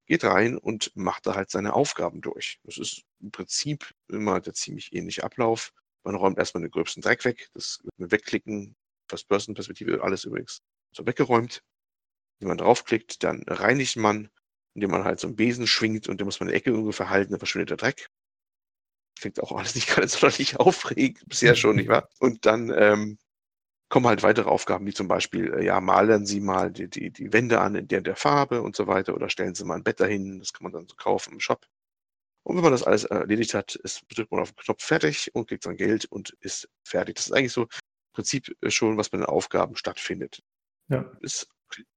geht rein und macht da halt seine Aufgaben durch. Das ist im Prinzip immer der ziemlich ähnliche Ablauf. Man räumt erstmal den gröbsten Dreck weg, das mit Wegklicken, First-Person-Perspektive, alles übrigens so weggeräumt. Wenn man draufklickt, dann reinigt man indem man halt so einen Besen schwingt und den muss man in der Ecke ungefähr halten, dann verschwindet der Dreck. Klingt auch alles nicht [laughs] gerade sonderlich aufregend, bisher schon, nicht wahr? Und dann ähm, kommen halt weitere Aufgaben, wie zum Beispiel, äh, ja, malen Sie mal die, die, die Wände an in der, der Farbe und so weiter oder stellen Sie mal ein Bett dahin, das kann man dann so kaufen im Shop. Und wenn man das alles erledigt hat, ist, drückt man auf den Knopf fertig und kriegt sein Geld und ist fertig. Das ist eigentlich so im Prinzip äh, schon, was bei den Aufgaben stattfindet. Ja. Ist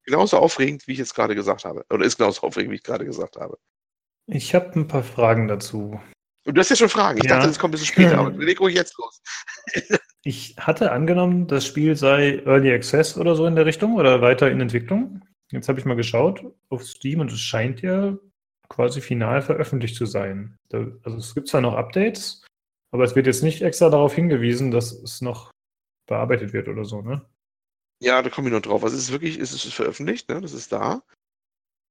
genauso aufregend, wie ich jetzt gerade gesagt habe. Oder ist genauso aufregend, wie ich gerade gesagt habe.
Ich habe ein paar Fragen dazu.
Und du hast ja schon Fragen. Ich ja. dachte, das kommt ein bisschen später, aber [clears throat] leg ruhig jetzt los.
ich hatte angenommen, das Spiel sei Early Access oder so in der Richtung oder weiter in Entwicklung. Jetzt habe ich mal geschaut auf Steam und es scheint ja quasi final veröffentlicht zu sein. Da, also es gibt zwar noch Updates, aber es wird jetzt nicht extra darauf hingewiesen, dass es noch bearbeitet wird oder so, ne?
Ja, da komme ich noch drauf. Also es ist wirklich, es ist veröffentlicht, ne? Das ist da.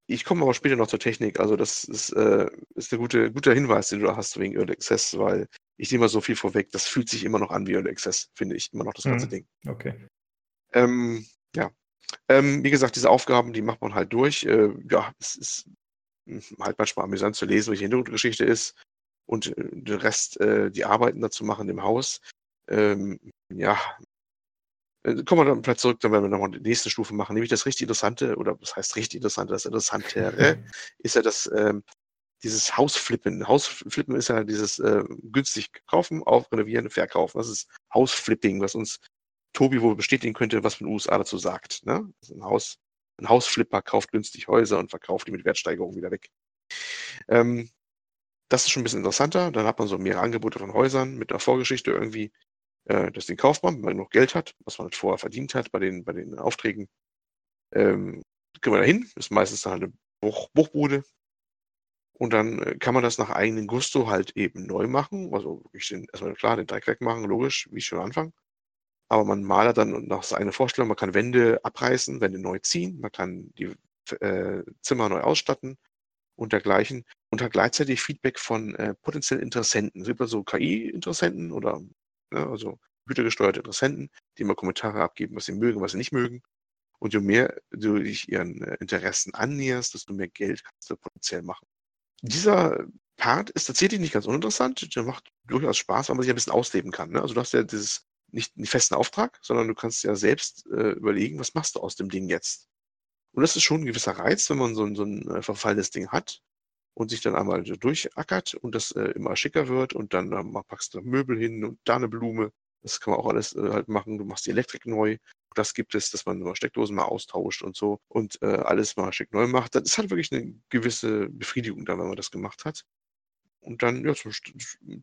Ich komme aber später noch zur Technik. Also das ist, äh, ist ein gute, guter Hinweis, den du da hast wegen Early Access, weil ich nehme mal so viel vorweg, das fühlt sich immer noch an wie Early Access, finde ich. Immer noch das ganze mhm. Ding.
Okay.
Ähm, ja. Ähm, wie gesagt, diese Aufgaben, die macht man halt durch. Äh, ja, es ist hm, halt manchmal amüsant zu lesen, welche Hintergrundgeschichte ist und äh, den Rest, äh, die Arbeiten dazu machen im Haus. Ähm, ja, kommen wir dann vielleicht zurück, dann werden wir nochmal die nächste Stufe machen. Nämlich das richtig Interessante, oder was heißt richtig Interessante, das Interessantere, [laughs] ist ja das, ähm, dieses Hausflippen. Hausflippen ist ja dieses äh, günstig kaufen, auf, renovieren, verkaufen. Das ist Hausflipping, was uns Tobi wohl bestätigen könnte, was den USA dazu sagt. Ne? ein, Haus, ein Hausflipper kauft günstig Häuser und verkauft die mit Wertsteigerung wieder weg. Ähm, das ist schon ein bisschen interessanter. Dann hat man so mehrere Angebote von Häusern mit einer Vorgeschichte irgendwie äh, das Ding kauft man, wenn man noch Geld hat, was man halt vorher verdient hat bei den, bei den Aufträgen. Ähm, gehen wir da hin, ist meistens dann eine Bruch, Bruchbude. Und dann äh, kann man das nach eigenem Gusto halt eben neu machen. Also ich den, erstmal klar den Dreck wegmachen, logisch, wie schon am Anfang. Aber man malert dann nach seiner Vorstellung, man kann Wände abreißen, Wände neu ziehen, man kann die äh, Zimmer neu ausstatten und dergleichen. Und hat gleichzeitig Feedback von äh, potenziellen Interessenten. Es gibt also KI-Interessenten oder ne? also gütergesteuerte Interessenten, die immer Kommentare abgeben, was sie mögen, was sie nicht mögen. Und je mehr du dich ihren äh, Interessen annäherst, desto mehr Geld kannst du potenziell machen. Dieser Part ist tatsächlich nicht ganz uninteressant. Der macht durchaus Spaß, weil man sich ein bisschen ausleben kann. Ne? Also du hast ja dieses nicht einen festen Auftrag, sondern du kannst ja selbst äh, überlegen, was machst du aus dem Ding jetzt. Und das ist schon ein gewisser Reiz, wenn man so, ein, so ein äh, verfallenes Ding hat und sich dann einmal durchackert und das äh, immer schicker wird und dann äh, packst du Möbel hin und da eine Blume. Das kann man auch alles äh, halt machen. Du machst die Elektrik neu. Das gibt es, dass man mal Steckdosen mal austauscht und so und äh, alles mal schick neu macht. Das ist halt wirklich eine gewisse Befriedigung dann, wenn man das gemacht hat. Und dann, ja, zum,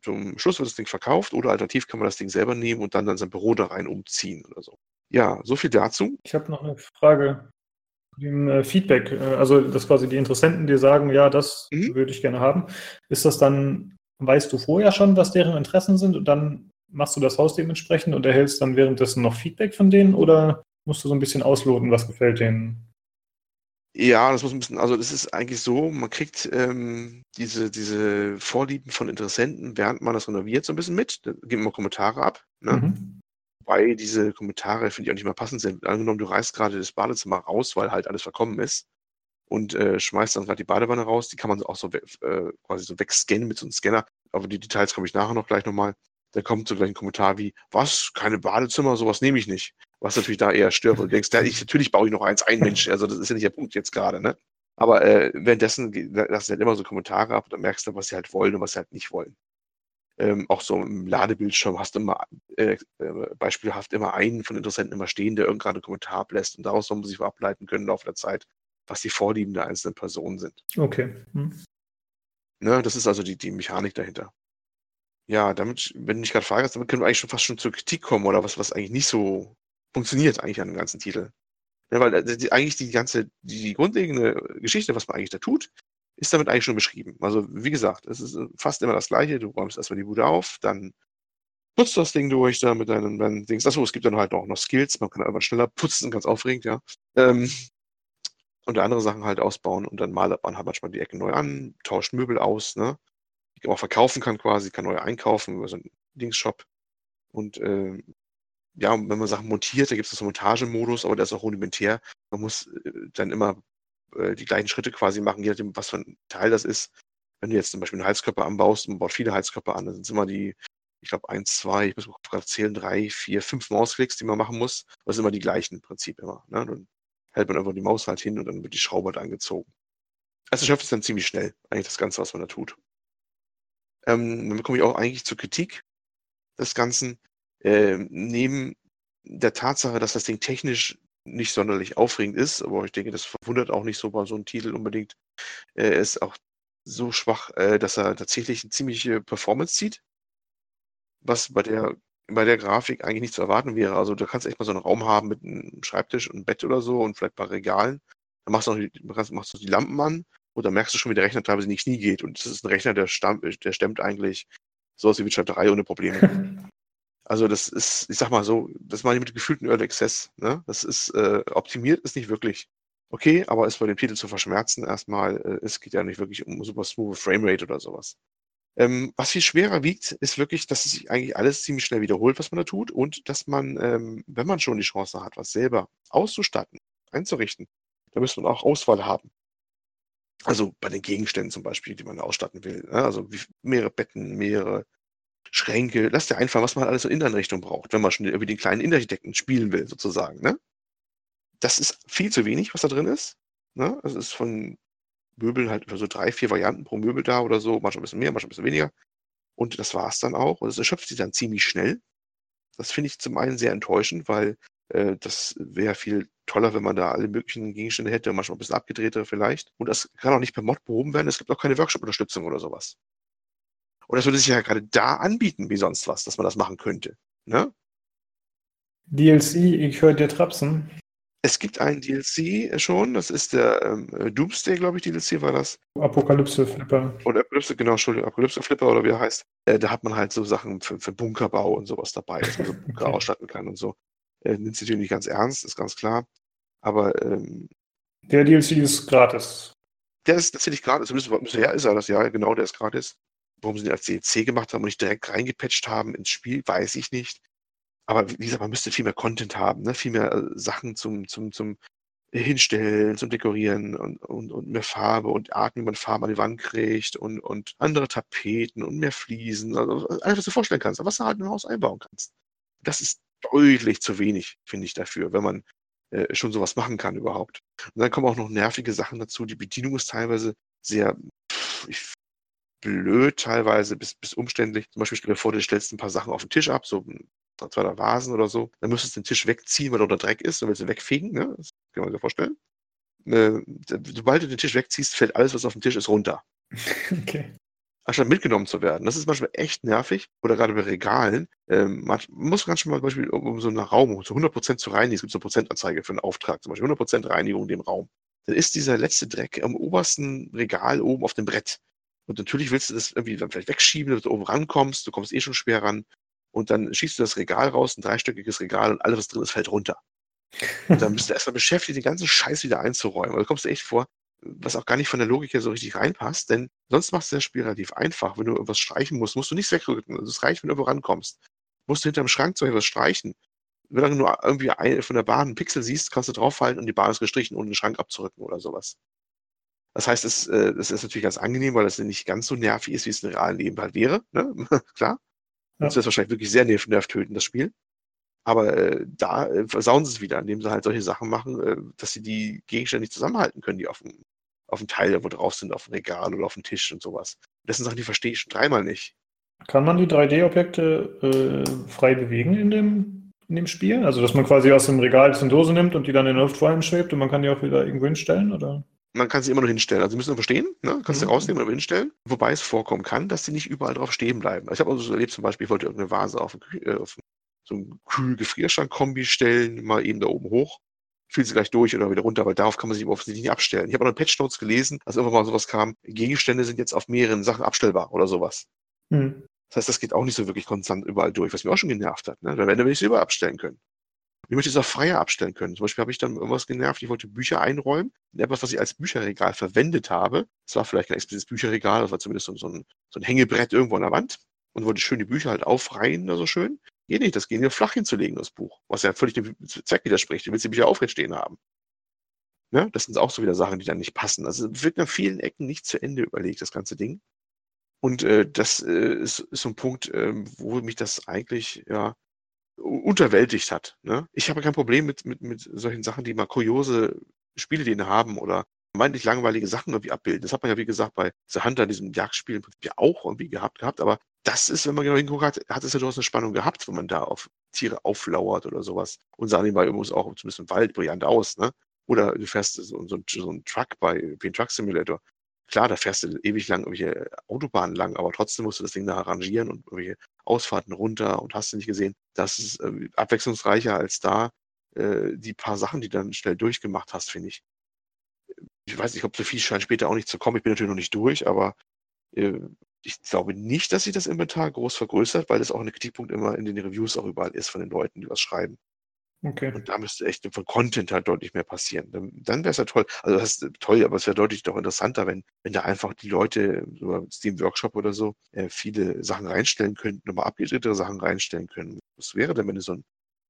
zum Schluss wird das Ding verkauft oder alternativ kann man das Ding selber nehmen und dann dann sein Büro da rein umziehen oder so. Ja, so viel dazu.
Ich habe noch eine Frage dem äh, Feedback, äh, also dass quasi die Interessenten dir sagen, ja, das mhm. würde ich gerne haben. Ist das dann, weißt du vorher schon, was deren Interessen sind und dann machst du das Haus dementsprechend und erhältst dann währenddessen noch Feedback von denen oder musst du so ein bisschen ausloten, was gefällt denen?
Ja, das muss ein bisschen, also das ist eigentlich so, man kriegt ähm, diese, diese Vorlieben von Interessenten, während man das renoviert, so ein bisschen mit. Da geben wir Kommentare ab. Ne? Mhm. Wobei diese Kommentare, finde ich, auch nicht mehr passend sind. Angenommen, du reißt gerade das Badezimmer raus, weil halt alles verkommen ist und äh, schmeißt dann gerade die Badewanne raus. Die kann man auch so äh, quasi so wegscannen mit so einem Scanner. Aber die Details komme ich nachher noch gleich nochmal. Da kommt so gleich ein Kommentar wie, was, keine Badezimmer, sowas nehme ich nicht. Was natürlich da eher stört, und du denkst, ja, ich, natürlich baue ich noch eins ein, Mensch. Also das ist ja nicht der Punkt jetzt gerade, ne? Aber äh, währenddessen lassen sie halt immer so Kommentare ab und dann merkst du, was sie halt wollen und was sie halt nicht wollen. Ähm, auch so im Ladebildschirm hast du immer äh, äh, beispielhaft immer einen von Interessenten immer stehen, der irgendeinen einen Kommentar ablässt und daraus soll man sich ableiten können im Laufe der Zeit, was die Vorlieben der einzelnen Personen sind.
Okay. Hm.
Ne, das ist also die, die Mechanik dahinter. Ja, damit, wenn du dich gerade fragst, damit können wir eigentlich schon fast schon zur Kritik kommen oder was, was eigentlich nicht so funktioniert eigentlich an dem ganzen Titel. Ja, weil äh, die, eigentlich die ganze, die grundlegende Geschichte, was man eigentlich da tut, ist damit eigentlich schon beschrieben. Also, wie gesagt, es ist fast immer das Gleiche. Du räumst erstmal die Bude auf, dann putzt das Ding durch da mit deinen, deinen Dings. Achso, es gibt dann halt auch noch Skills. Man kann einfach schneller putzen, ganz aufregend, ja. Ähm, und andere Sachen halt ausbauen und dann malt man halt manchmal die Ecke neu an, tauscht Möbel aus, ne? die man auch verkaufen kann quasi, kann neu einkaufen über so einen Linksshop. Und äh, ja, wenn man Sachen montiert, da gibt es so einen Montagemodus, aber der ist auch rudimentär. Man muss äh, dann immer äh, die gleichen Schritte quasi machen, je nachdem, was für ein Teil das ist. Wenn du jetzt zum Beispiel einen Heizkörper anbaust und man baut viele Heizkörper an, dann sind es immer die, ich glaube, eins, zwei, ich muss gerade zählen, drei, vier, fünf Mausklicks, die man machen muss. Das sind immer die gleichen im Prinzip immer. Ne? Dann hält man einfach die Maus halt hin und dann wird die Schraube halt angezogen. Also schafft es dann ziemlich schnell, eigentlich das Ganze, was man da tut. Ähm, dann komme ich auch eigentlich zur Kritik des Ganzen. Äh, neben der Tatsache, dass das Ding technisch nicht sonderlich aufregend ist, aber ich denke, das verwundert auch nicht so bei so einem Titel unbedingt. Er ist auch so schwach, äh, dass er tatsächlich eine ziemliche Performance zieht, was bei der, bei der Grafik eigentlich nicht zu erwarten wäre. Also du kannst echt mal so einen Raum haben mit einem Schreibtisch und einem Bett oder so und vielleicht ein paar Regalen. Dann machst du, die, machst du die Lampen an und dann merkst du schon, wie der Rechner teilweise in die Knie geht. Und das ist ein Rechner, der, stamm, der stemmt eigentlich sowas wie Witcher 3 ohne Probleme. [laughs] Also das ist, ich sag mal so, das meine ich mit gefühlten Early Access. Ne? Das ist äh, optimiert, ist nicht wirklich okay, aber ist bei dem Titel zu verschmerzen erstmal. Äh, es geht ja nicht wirklich um super smooth Framerate oder sowas. Ähm, was viel schwerer wiegt, ist wirklich, dass sich eigentlich alles ziemlich schnell wiederholt, was man da tut und dass man, ähm, wenn man schon die Chance hat, was selber auszustatten, einzurichten, da müsste man auch Auswahl haben. Also bei den Gegenständen zum Beispiel, die man ausstatten will. Ne? Also mehrere Betten, mehrere Schränke. Lass dir einfallen, was man alles in Inneneinrichtung braucht, wenn man schon irgendwie den kleinen Innenarchitekten spielen will, sozusagen. Ne? Das ist viel zu wenig, was da drin ist. Ne? Es ist von Möbeln halt so drei, vier Varianten pro Möbel da oder so, manchmal ein bisschen mehr, manchmal ein bisschen weniger. Und das war es dann auch. Und es erschöpft sich dann ziemlich schnell. Das finde ich zum einen sehr enttäuschend, weil äh, das wäre viel toller, wenn man da alle möglichen Gegenstände hätte, manchmal ein bisschen abgedrehter vielleicht. Und das kann auch nicht per Mod behoben werden. Es gibt auch keine Workshop-Unterstützung oder sowas. Und das würde sich ja gerade da anbieten, wie sonst was, dass man das machen könnte. Ne?
DLC, ich höre dir trapsen.
Es gibt einen DLC schon, das ist der ähm, Doomsday, glaube ich, DLC war das.
Apokalypse Flipper.
Oder Apokalypse, genau, Entschuldigung, Apokalypse Flipper oder wie er heißt. Äh, da hat man halt so Sachen für, für Bunkerbau und sowas dabei, dass man so [laughs] Bunker okay. ausstatten kann und so. Äh, nimmt sich natürlich nicht ganz ernst, ist ganz klar. Aber ähm,
der DLC ist gratis.
Der ist tatsächlich gratis. Zumindest bisher ist er das, ja, genau, der ist gratis. Warum sie den als DLC gemacht haben und nicht direkt reingepatcht haben ins Spiel, weiß ich nicht. Aber wie gesagt, man müsste viel mehr Content haben, ne? viel mehr äh, Sachen zum, zum, zum Hinstellen, zum Dekorieren und, und, und mehr Farbe und Arten, wie man Farbe an die Wand kriegt und, und andere Tapeten und mehr Fliesen. Also alles, was du vorstellen kannst, was du halt ein Haus einbauen kannst. Das ist deutlich zu wenig, finde ich, dafür, wenn man äh, schon sowas machen kann überhaupt. Und dann kommen auch noch nervige Sachen dazu. Die Bedienung ist teilweise sehr pff, blöd, teilweise bis, bis umständlich. Zum Beispiel stell dir vor, du stellst ein paar Sachen auf den Tisch ab, so zwei der Vasen oder so. Dann müsstest du den Tisch wegziehen, weil da unter Dreck ist. Dann willst du wegfegen, ne? Das kann man sich vorstellen. Äh, sobald du den Tisch wegziehst, fällt alles, was auf dem Tisch ist, runter. [laughs] Okay anstatt mitgenommen zu werden. Das ist manchmal echt nervig. Oder gerade bei Regalen. Ähm, man muss ganz schon mal zum Beispiel, um, so einen Raum zu 100% zu reinigen, es gibt so eine Prozentanzeige für einen Auftrag, zum Beispiel 100% Reinigung in dem Raum. Dann ist dieser letzte Dreck am obersten Regal oben auf dem Brett. Und natürlich willst du das irgendwie dann vielleicht wegschieben, damit du oben rankommst. Du kommst eh schon schwer ran. Und dann schießt du das Regal raus, ein dreistöckiges Regal, und alles, was drin ist, fällt runter. Und dann bist du [laughs] erstmal beschäftigt, den ganzen Scheiß wieder einzuräumen. Also kommst du echt vor, was auch gar nicht von der Logik her so richtig reinpasst, denn sonst machst du das Spiel relativ einfach. Wenn du irgendwas streichen musst, musst du nichts wegrücken. Also es reicht, wenn du irgendwo rankommst. Musst du hinterm Schrank zum etwas streichen. Wenn du nur irgendwie von der Bahn einen Pixel siehst, kannst du draufhalten und die Bahn ist gestrichen, ohne den Schrank abzurücken oder sowas. Das heißt, es, äh, das ist natürlich ganz angenehm, weil das nicht ganz so nervig ist, wie es im realen Leben halt wäre. Ne? [laughs] Klar. Ja. Das ist wahrscheinlich wirklich sehr nerv nervtötend, das Spiel. Aber äh, da äh, versauen sie es wieder, indem sie halt solche Sachen machen, äh, dass sie die Gegenstände nicht zusammenhalten können, die auf dem, auf dem Teil, wo drauf sind, auf dem Regal oder auf dem Tisch und sowas. Das sind Sachen, die verstehe ich schon dreimal nicht.
Kann man die 3D-Objekte äh, frei bewegen in dem, in dem Spiel? Also, dass man quasi aus dem Regal eine Dose nimmt und die dann in der Luft vor einem schwebt und man kann die auch wieder irgendwo hinstellen, oder?
Man kann sie immer noch hinstellen. Also sie müssen einfach stehen, ne? kannst mhm. sie rausnehmen und hinstellen. Wobei es vorkommen kann, dass sie nicht überall drauf stehen bleiben. Also ich habe also so erlebt, zum Beispiel, ich wollte irgendeine Vase auf, äh, auf so einen Kühl-Gefrierschrank-Kombi stellen, mal eben da oben hoch. Fiel sie gleich durch oder wieder runter, weil darauf kann man sich offensichtlich nicht abstellen. Ich habe auch noch Patch Notes gelesen, als irgendwann mal sowas kam, Gegenstände sind jetzt auf mehreren Sachen abstellbar oder sowas. Mhm. Das heißt, das geht auch nicht so wirklich konstant überall durch, was mir auch schon genervt hat. Ne? Da werden wir nicht überall abstellen können. Ich möchte es auch freier abstellen können. Zum Beispiel habe ich dann irgendwas genervt, ich wollte Bücher einräumen. Etwas, was ich als Bücherregal verwendet habe. Das war vielleicht kein explizites Bücherregal, das war zumindest so, ein, so ein Hängebrett irgendwo an der Wand. Und wollte schön die Bücher halt aufreihen, so schön. Geht nicht, das geht nur flach hinzulegen, das Buch. Was ja völlig dem Zweck widerspricht. Du willst die Bücher aufrecht stehen haben. Ne? Das sind auch so wieder Sachen, die dann nicht passen. Also wird an vielen Ecken nicht zu Ende überlegt, das ganze Ding. Und äh, das äh, ist, ist so ein Punkt, äh, wo mich das eigentlich ja unterwältigt hat. Ne? Ich habe kein Problem mit, mit, mit solchen Sachen, die mal kuriose Spielideen haben oder meintlich langweilige Sachen irgendwie abbilden. Das hat man ja, wie gesagt, bei The Hunter, diesem Jagdspiel im Prinzip ja auch irgendwie gehabt, gehabt. Aber das ist, wenn man genau hinguckt, hat, hat es ja durchaus eine Spannung gehabt, wenn man da auf Tiere auflauert oder sowas. Und sah nebenbei übrigens auch zumindest im Wald brillant aus, ne? Oder du fährst so, so, so einen Truck bei den Truck Simulator. Klar, da fährst du ewig lang irgendwelche Autobahnen lang, aber trotzdem musst du das Ding da arrangieren und irgendwelche Ausfahrten runter und hast du nicht gesehen. Das ist äh, abwechslungsreicher als da äh, die paar Sachen, die du dann schnell durchgemacht hast, finde ich. Ich weiß nicht, ob so viel scheint später auch nicht zu kommen. Ich bin natürlich noch nicht durch, aber äh, ich glaube nicht, dass sich das Inventar groß vergrößert, weil das auch ein Kritikpunkt immer in den Reviews auch überall ist von den Leuten, die was schreiben. Okay. Und da müsste echt von Content halt deutlich mehr passieren. Dann, dann wäre es ja toll. Also das ist toll, aber es wäre deutlich doch interessanter, wenn, wenn da einfach die Leute über Steam Workshop oder so äh, viele Sachen reinstellen könnten, nochmal abgedrehtere Sachen reinstellen können. Was wäre denn, wenn du so ein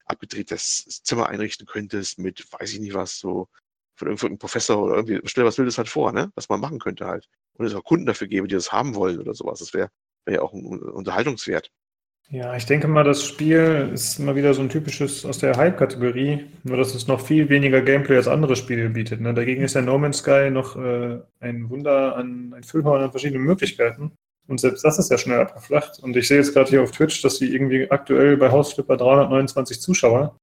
abgedrehtes Zimmer einrichten könntest mit, weiß ich nicht was, so von irgendeinem Professor oder irgendwie, stell was Wildes halt vor, ne? Was man machen könnte halt. Und es auch Kunden dafür gebe, die das haben wollen oder sowas. Das wäre wär ja auch ein Unterhaltungswert.
Ja, ich denke mal, das Spiel ist mal wieder so ein typisches aus der Hype-Kategorie, nur dass es noch viel weniger Gameplay als andere Spiele bietet. Ne? Dagegen ist der No Man's Sky noch äh, ein Wunder an ein Füllhorn an verschiedenen Möglichkeiten. Und selbst das ist ja schnell abgeflacht. Und ich sehe jetzt gerade hier auf Twitch, dass sie irgendwie aktuell bei Hausflipper 329 Zuschauer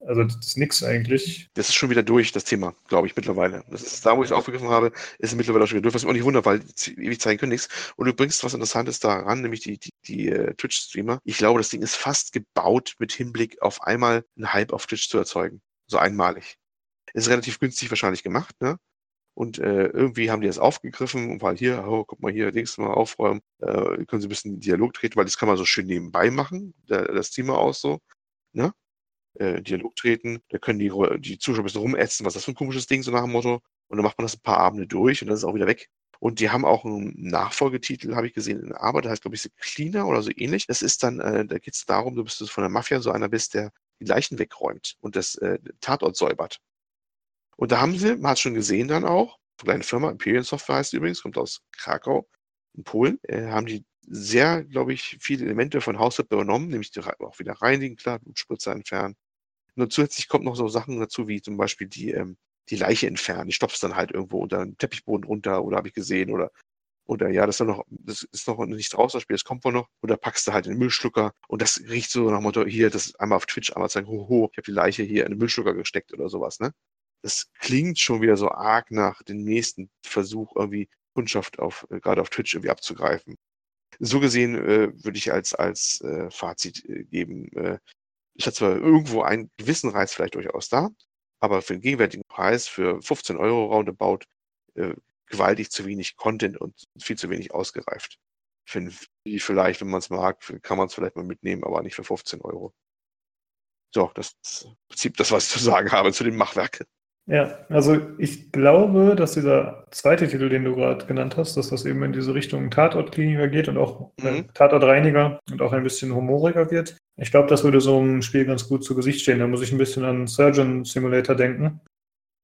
also das ist nix eigentlich.
Das ist schon wieder durch, das Thema, glaube ich, mittlerweile. Das ist da, wo ich es aufgegriffen habe, ist es mittlerweile auch schon wieder durch, was mich auch nicht wundert, weil ewig zeigen können nichts. Und du bringst was Interessantes daran, nämlich die, die, die uh, Twitch-Streamer. Ich glaube, das Ding ist fast gebaut mit Hinblick auf einmal einen Hype auf Twitch zu erzeugen. So einmalig. Ist relativ günstig wahrscheinlich gemacht, ne? Und äh, irgendwie haben die das aufgegriffen und weil hier, oh, guck mal hier, Dings mal aufräumen, äh, können sie ein bisschen Dialog treten, weil das kann man so schön nebenbei machen, der, das Thema auch so. Ne? Äh, Dialog treten. Da können die, die Zuschauer ein bisschen rumätzen, was das für ein komisches Ding, so nach dem Motto. Und dann macht man das ein paar Abende durch und dann ist es auch wieder weg. Und die haben auch einen Nachfolgetitel, habe ich gesehen, in Arbeit, der heißt, glaube ich, Cleaner oder so ähnlich. Das ist dann, äh, da geht es darum, du bist von der Mafia so einer bist, der die Leichen wegräumt und das äh, Tatort säubert. Und da haben sie, man hat schon gesehen dann auch, eine kleine Firma, Imperial Software heißt übrigens, kommt aus Krakau in Polen, äh, haben die sehr, glaube ich, viele Elemente von Haushalt übernommen, nämlich auch wieder reinigen, klar, Blutspritze entfernen. Und zusätzlich kommt noch so Sachen dazu, wie zum Beispiel die, ähm, die Leiche entfernen. Die stopfst dann halt irgendwo unter den Teppichboden runter oder habe ich gesehen oder oder ja, das ist noch, das ist noch nicht draußen, das Spiel, das kommt wohl noch. Oder packst du halt in den Müllschlucker und das riecht so nach Motto, hier, das einmal auf Twitch einmal zeigen, hoho, ich habe die Leiche hier in den Müllschlucker gesteckt oder sowas, ne? Das klingt schon wieder so arg nach dem nächsten Versuch, irgendwie Kundschaft auf, äh, gerade auf Twitch irgendwie abzugreifen so gesehen äh, würde ich als, als äh, Fazit äh, geben, äh, ich hat zwar irgendwo einen gewissen Reiz vielleicht durchaus da, aber für den gegenwärtigen Preis, für 15 Euro roundabout, äh, gewaltig zu wenig Content und viel zu wenig ausgereift. Für vielleicht, wenn man es mag, kann man es vielleicht mal mitnehmen, aber nicht für 15 Euro. So, das ist im Prinzip das, was ich zu sagen habe zu dem Machwerk.
Ja, also ich glaube, dass dieser zweite Titel, den du gerade genannt hast, dass das eben in diese Richtung Tatortkliniker geht und auch
Mhm.
Tatortreiniger und auch ein bisschen humoriger wird. Ich glaube, das würde so einem Spiel ganz gut zu Gesicht stehen. Da muss ich ein bisschen an Surgeon Simulator denken,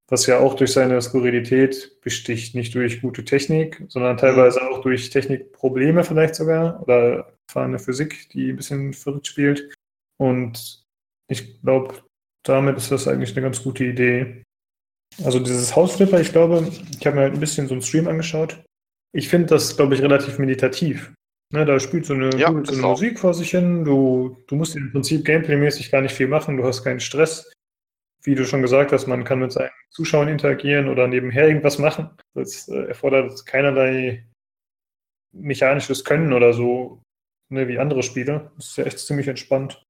was ja auch durch seine Skurrilität besticht, nicht durch gute Technik, sondern teilweise auch durch Technikprobleme vielleicht sogar oder erfahrene Physik, die ein bisschen verrückt spielt. Und ich glaube, damit ist das eigentlich eine ganz gute Idee. Also dieses Hausflipper, ich glaube, ich habe mir halt ein bisschen so einen Stream angeschaut. Ich finde das, glaube ich, relativ meditativ. Ne, da spielt so eine,
Ja,
so eine. Musik vor sich hin. Du, du musst im Prinzip gameplaymäßig gar nicht viel machen. Du hast keinen Stress. Wie du schon gesagt hast, man kann mit seinen Zuschauern interagieren oder nebenher irgendwas machen. Das äh, erfordert keinerlei mechanisches Können oder so, ne, wie andere Spiele. Das ist ja echt ziemlich entspannt.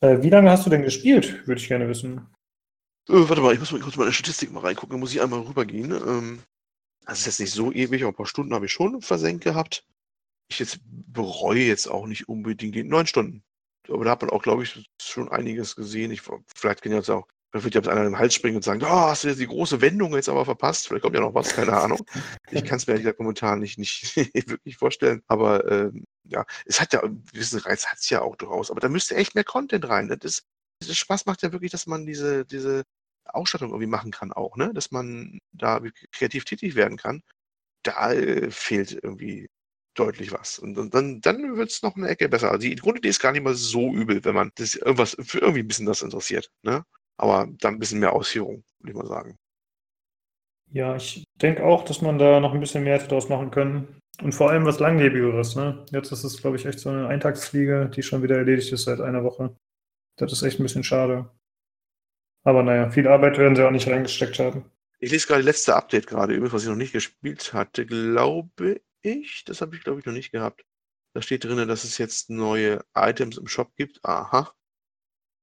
Äh, wie lange hast du denn gespielt, würde ich gerne wissen.
Äh, warte mal, ich muss mal kurz mal in die Statistik mal reingucken, da muss ich einmal rübergehen. Ähm, das ist jetzt nicht so ewig, aber ein paar Stunden habe ich schon versenkt gehabt. Ich jetzt bereue jetzt auch nicht unbedingt die neun Stunden. Aber da hat man auch, glaube ich, schon einiges gesehen. Ich, vielleicht kann jetzt auch, vielleicht wird ja einer im Hals springen und sagen, oh, hast du jetzt die große Wendung jetzt aber verpasst? Vielleicht kommt ja noch was, keine Ahnung. Ich kann es mir ehrlich gesagt momentan nicht, nicht [laughs] wirklich vorstellen. Aber ähm, ja, es hat ja, einen gewissen Reiz hat es ja auch durchaus. Aber da müsste echt mehr Content rein. Das, das Spaß macht ja wirklich, dass man diese, diese Ausstattung irgendwie machen kann auch, ne? Dass man da kreativ tätig werden kann. Da äh, fehlt irgendwie deutlich was. Und, und dann, dann wird es noch eine Ecke besser. Also die Grundidee ist gar nicht mal so übel, wenn man das irgendwas für irgendwie ein bisschen das interessiert. Ne? Aber dann ein bisschen mehr Ausführung, würde ich mal sagen.
Ja, ich denke auch, dass man da noch ein bisschen mehr hätte draus machen können. Und vor allem was Langlebigeres, ne? Jetzt ist es, glaube ich, echt so eine Eintagsfliege, die schon wieder erledigt ist seit einer Woche. Das ist echt ein bisschen schade. Aber naja, viel Arbeit werden sie auch nicht reingesteckt haben.
Ich lese gerade die letzte Update gerade, übrigens, was ich noch nicht gespielt hatte, glaube ich. Das habe ich, glaube ich, noch nicht gehabt. Da steht drin, dass es jetzt neue Items im Shop gibt. Aha.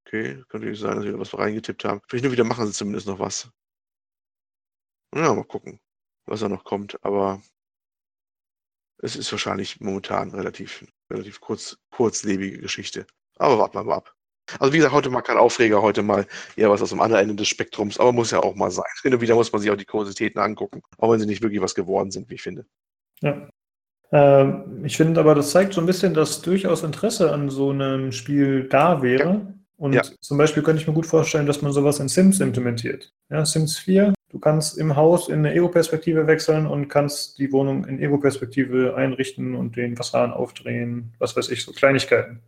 Okay, könnte nicht sein, dass wir was reingetippt haben. Vielleicht nur wieder machen sie zumindest noch was. Ja, mal gucken, was da noch kommt. Aber es ist wahrscheinlich momentan relativ, relativ kurz, kurzlebige Geschichte. Aber warten wir mal ab. Also wie gesagt, heute mal kein Aufreger, heute mal eher was aus dem anderen Ende des Spektrums, aber muss ja auch mal sein. Hin und wieder muss man sich auch die Kuriositäten angucken, auch wenn sie nicht wirklich was geworden sind, wie ich finde.
Ja. Ähm, ich finde aber, das zeigt so ein bisschen, dass durchaus Interesse an so einem Spiel da wäre. Und
Ja.
zum Beispiel könnte ich mir gut vorstellen, dass man sowas in Sims implementiert. Ja, Sims 4, du kannst im Haus in eine Ego-Perspektive wechseln und kannst die Wohnung in Ego-Perspektive einrichten und den Wasserhahn aufdrehen, was weiß ich, so Kleinigkeiten.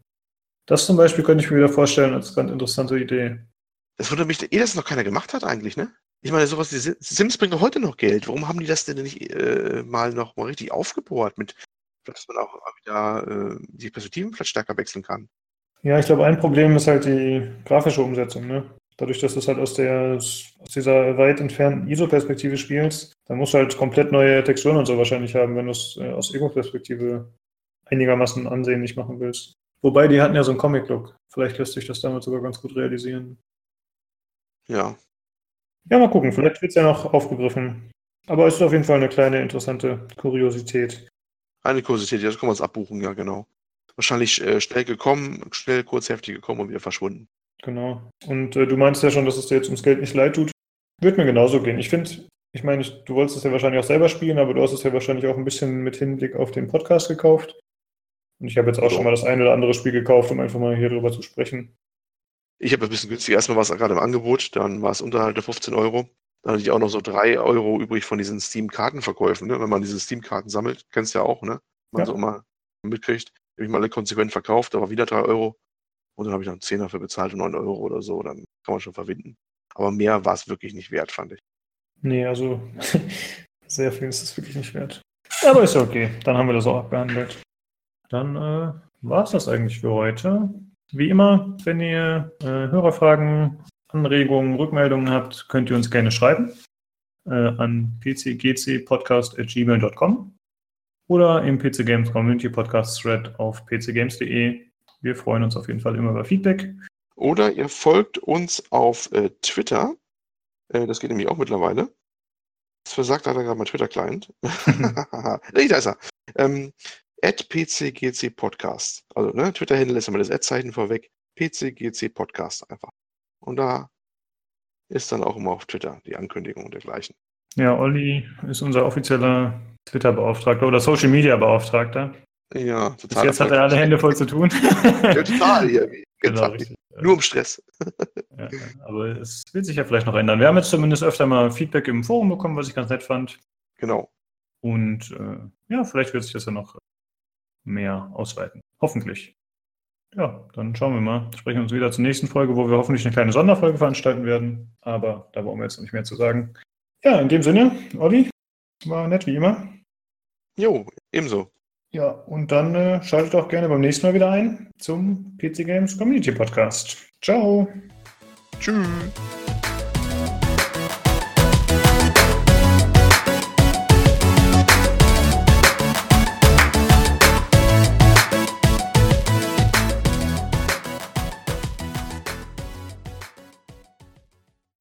Das zum Beispiel könnte ich mir wieder vorstellen als ganz interessante Idee.
Das wundert mich, eh, dass es noch keiner gemacht hat eigentlich, ne? Ich meine, sowas, die Sim- Sims bringen heute noch Geld. Warum haben die das denn nicht äh, mal noch mal richtig aufgebohrt mit, dass man auch wieder äh, die Perspektiven vielleicht stärker wechseln kann?
Ja, ich glaube, ein Problem ist halt die grafische Umsetzung. Ne? Dadurch, dass du es halt aus, der, aus dieser weit entfernten ISO-Perspektive spielst, dann musst du halt komplett neue Texturen und so wahrscheinlich haben, wenn du es äh, aus Ego-Perspektive einigermaßen ansehnlich machen willst. Wobei, die hatten ja so einen Comic-Look. Vielleicht lässt sich das damit sogar ganz gut realisieren.
Ja.
Ja, mal gucken. Vielleicht wird es ja noch aufgegriffen. Aber es ist auf jeden Fall eine kleine, interessante Kuriosität.
Eine Kuriosität, das können wir uns abbuchen, ja, genau. Wahrscheinlich äh, schnell gekommen, schnell kurzheftig gekommen und wieder verschwunden.
Genau. Und äh, du meinst ja schon, dass es dir jetzt ums Geld nicht leid tut. Wird mir genauso gehen. Ich finde, ich meine, du wolltest es ja wahrscheinlich auch selber spielen, aber du hast es ja wahrscheinlich auch ein bisschen mit Hinblick auf den Podcast gekauft. Und ich habe jetzt auch schon mal das ein oder andere Spiel gekauft, um einfach mal hier drüber zu sprechen.
Ich habe ein bisschen günstiger. Erstmal war es gerade im Angebot, dann war es unterhalb der 15 Euro. Dann hatte ich auch noch so 3 Euro übrig von diesen Steam-Kartenverkäufen, ne? wenn man diese Steam-Karten sammelt. Kennst du ja auch, ne? Man
Ja.
so immer mitkriegt. Habe ich mal alle konsequent verkauft, aber wieder 3 Euro. Und dann habe ich einen Zehner dafür bezahlt, 9 Euro oder so. Dann kann man schon verwinden. Aber mehr war es wirklich nicht wert, fand ich.
Nee, also [laughs] sehr viel ist es wirklich nicht wert. Aber ist ja okay. Dann haben wir das auch abgehandelt. Dann äh, war es das eigentlich für heute. Wie immer, wenn ihr äh, Hörerfragen, Anregungen, Rückmeldungen habt, könnt ihr uns gerne schreiben äh, an pcgcpodcast.gmail.com oder im PC Games Community Podcast Thread auf pcgames.de. Wir freuen uns auf jeden Fall immer über Feedback.
Oder ihr folgt uns auf äh, Twitter. Äh, das geht nämlich auch mittlerweile. Das versagt leider gerade mein Twitter-Client. [laughs] [laughs] nee, da ist er. Ähm, at PCGC Podcast. Also, ne, Twitter-Handle ist immer das Ad-Zeichen vorweg. PCGC Podcast einfach. Und da ist dann auch immer auf Twitter die Ankündigung und dergleichen.
Ja, Olli ist unser offizieller Twitter-Beauftragter oder Social-Media-Beauftragter.
Ja,
Bis jetzt hat er alle Hände voll zu tun. [laughs]
Ja, total hier. [laughs]
Genau.
Nur im Stress.
Ja, aber es wird sich ja vielleicht noch ändern. Wir haben jetzt zumindest öfter mal Feedback im Forum bekommen, was ich ganz nett fand.
Genau.
Und äh, ja, vielleicht wird sich das ja noch mehr ausweiten. Hoffentlich. Ja, dann schauen wir mal. Sprechen wir uns wieder zur nächsten Folge, wo wir hoffentlich eine kleine Sonderfolge veranstalten werden. Aber da wollen wir jetzt noch nicht mehr zu sagen. Ja, in dem Sinne, Olli, war nett wie immer.
Jo, ebenso.
Ja, und dann äh, schaltet auch gerne beim nächsten Mal wieder ein zum PC Games Community Podcast. Ciao!
Tschüss.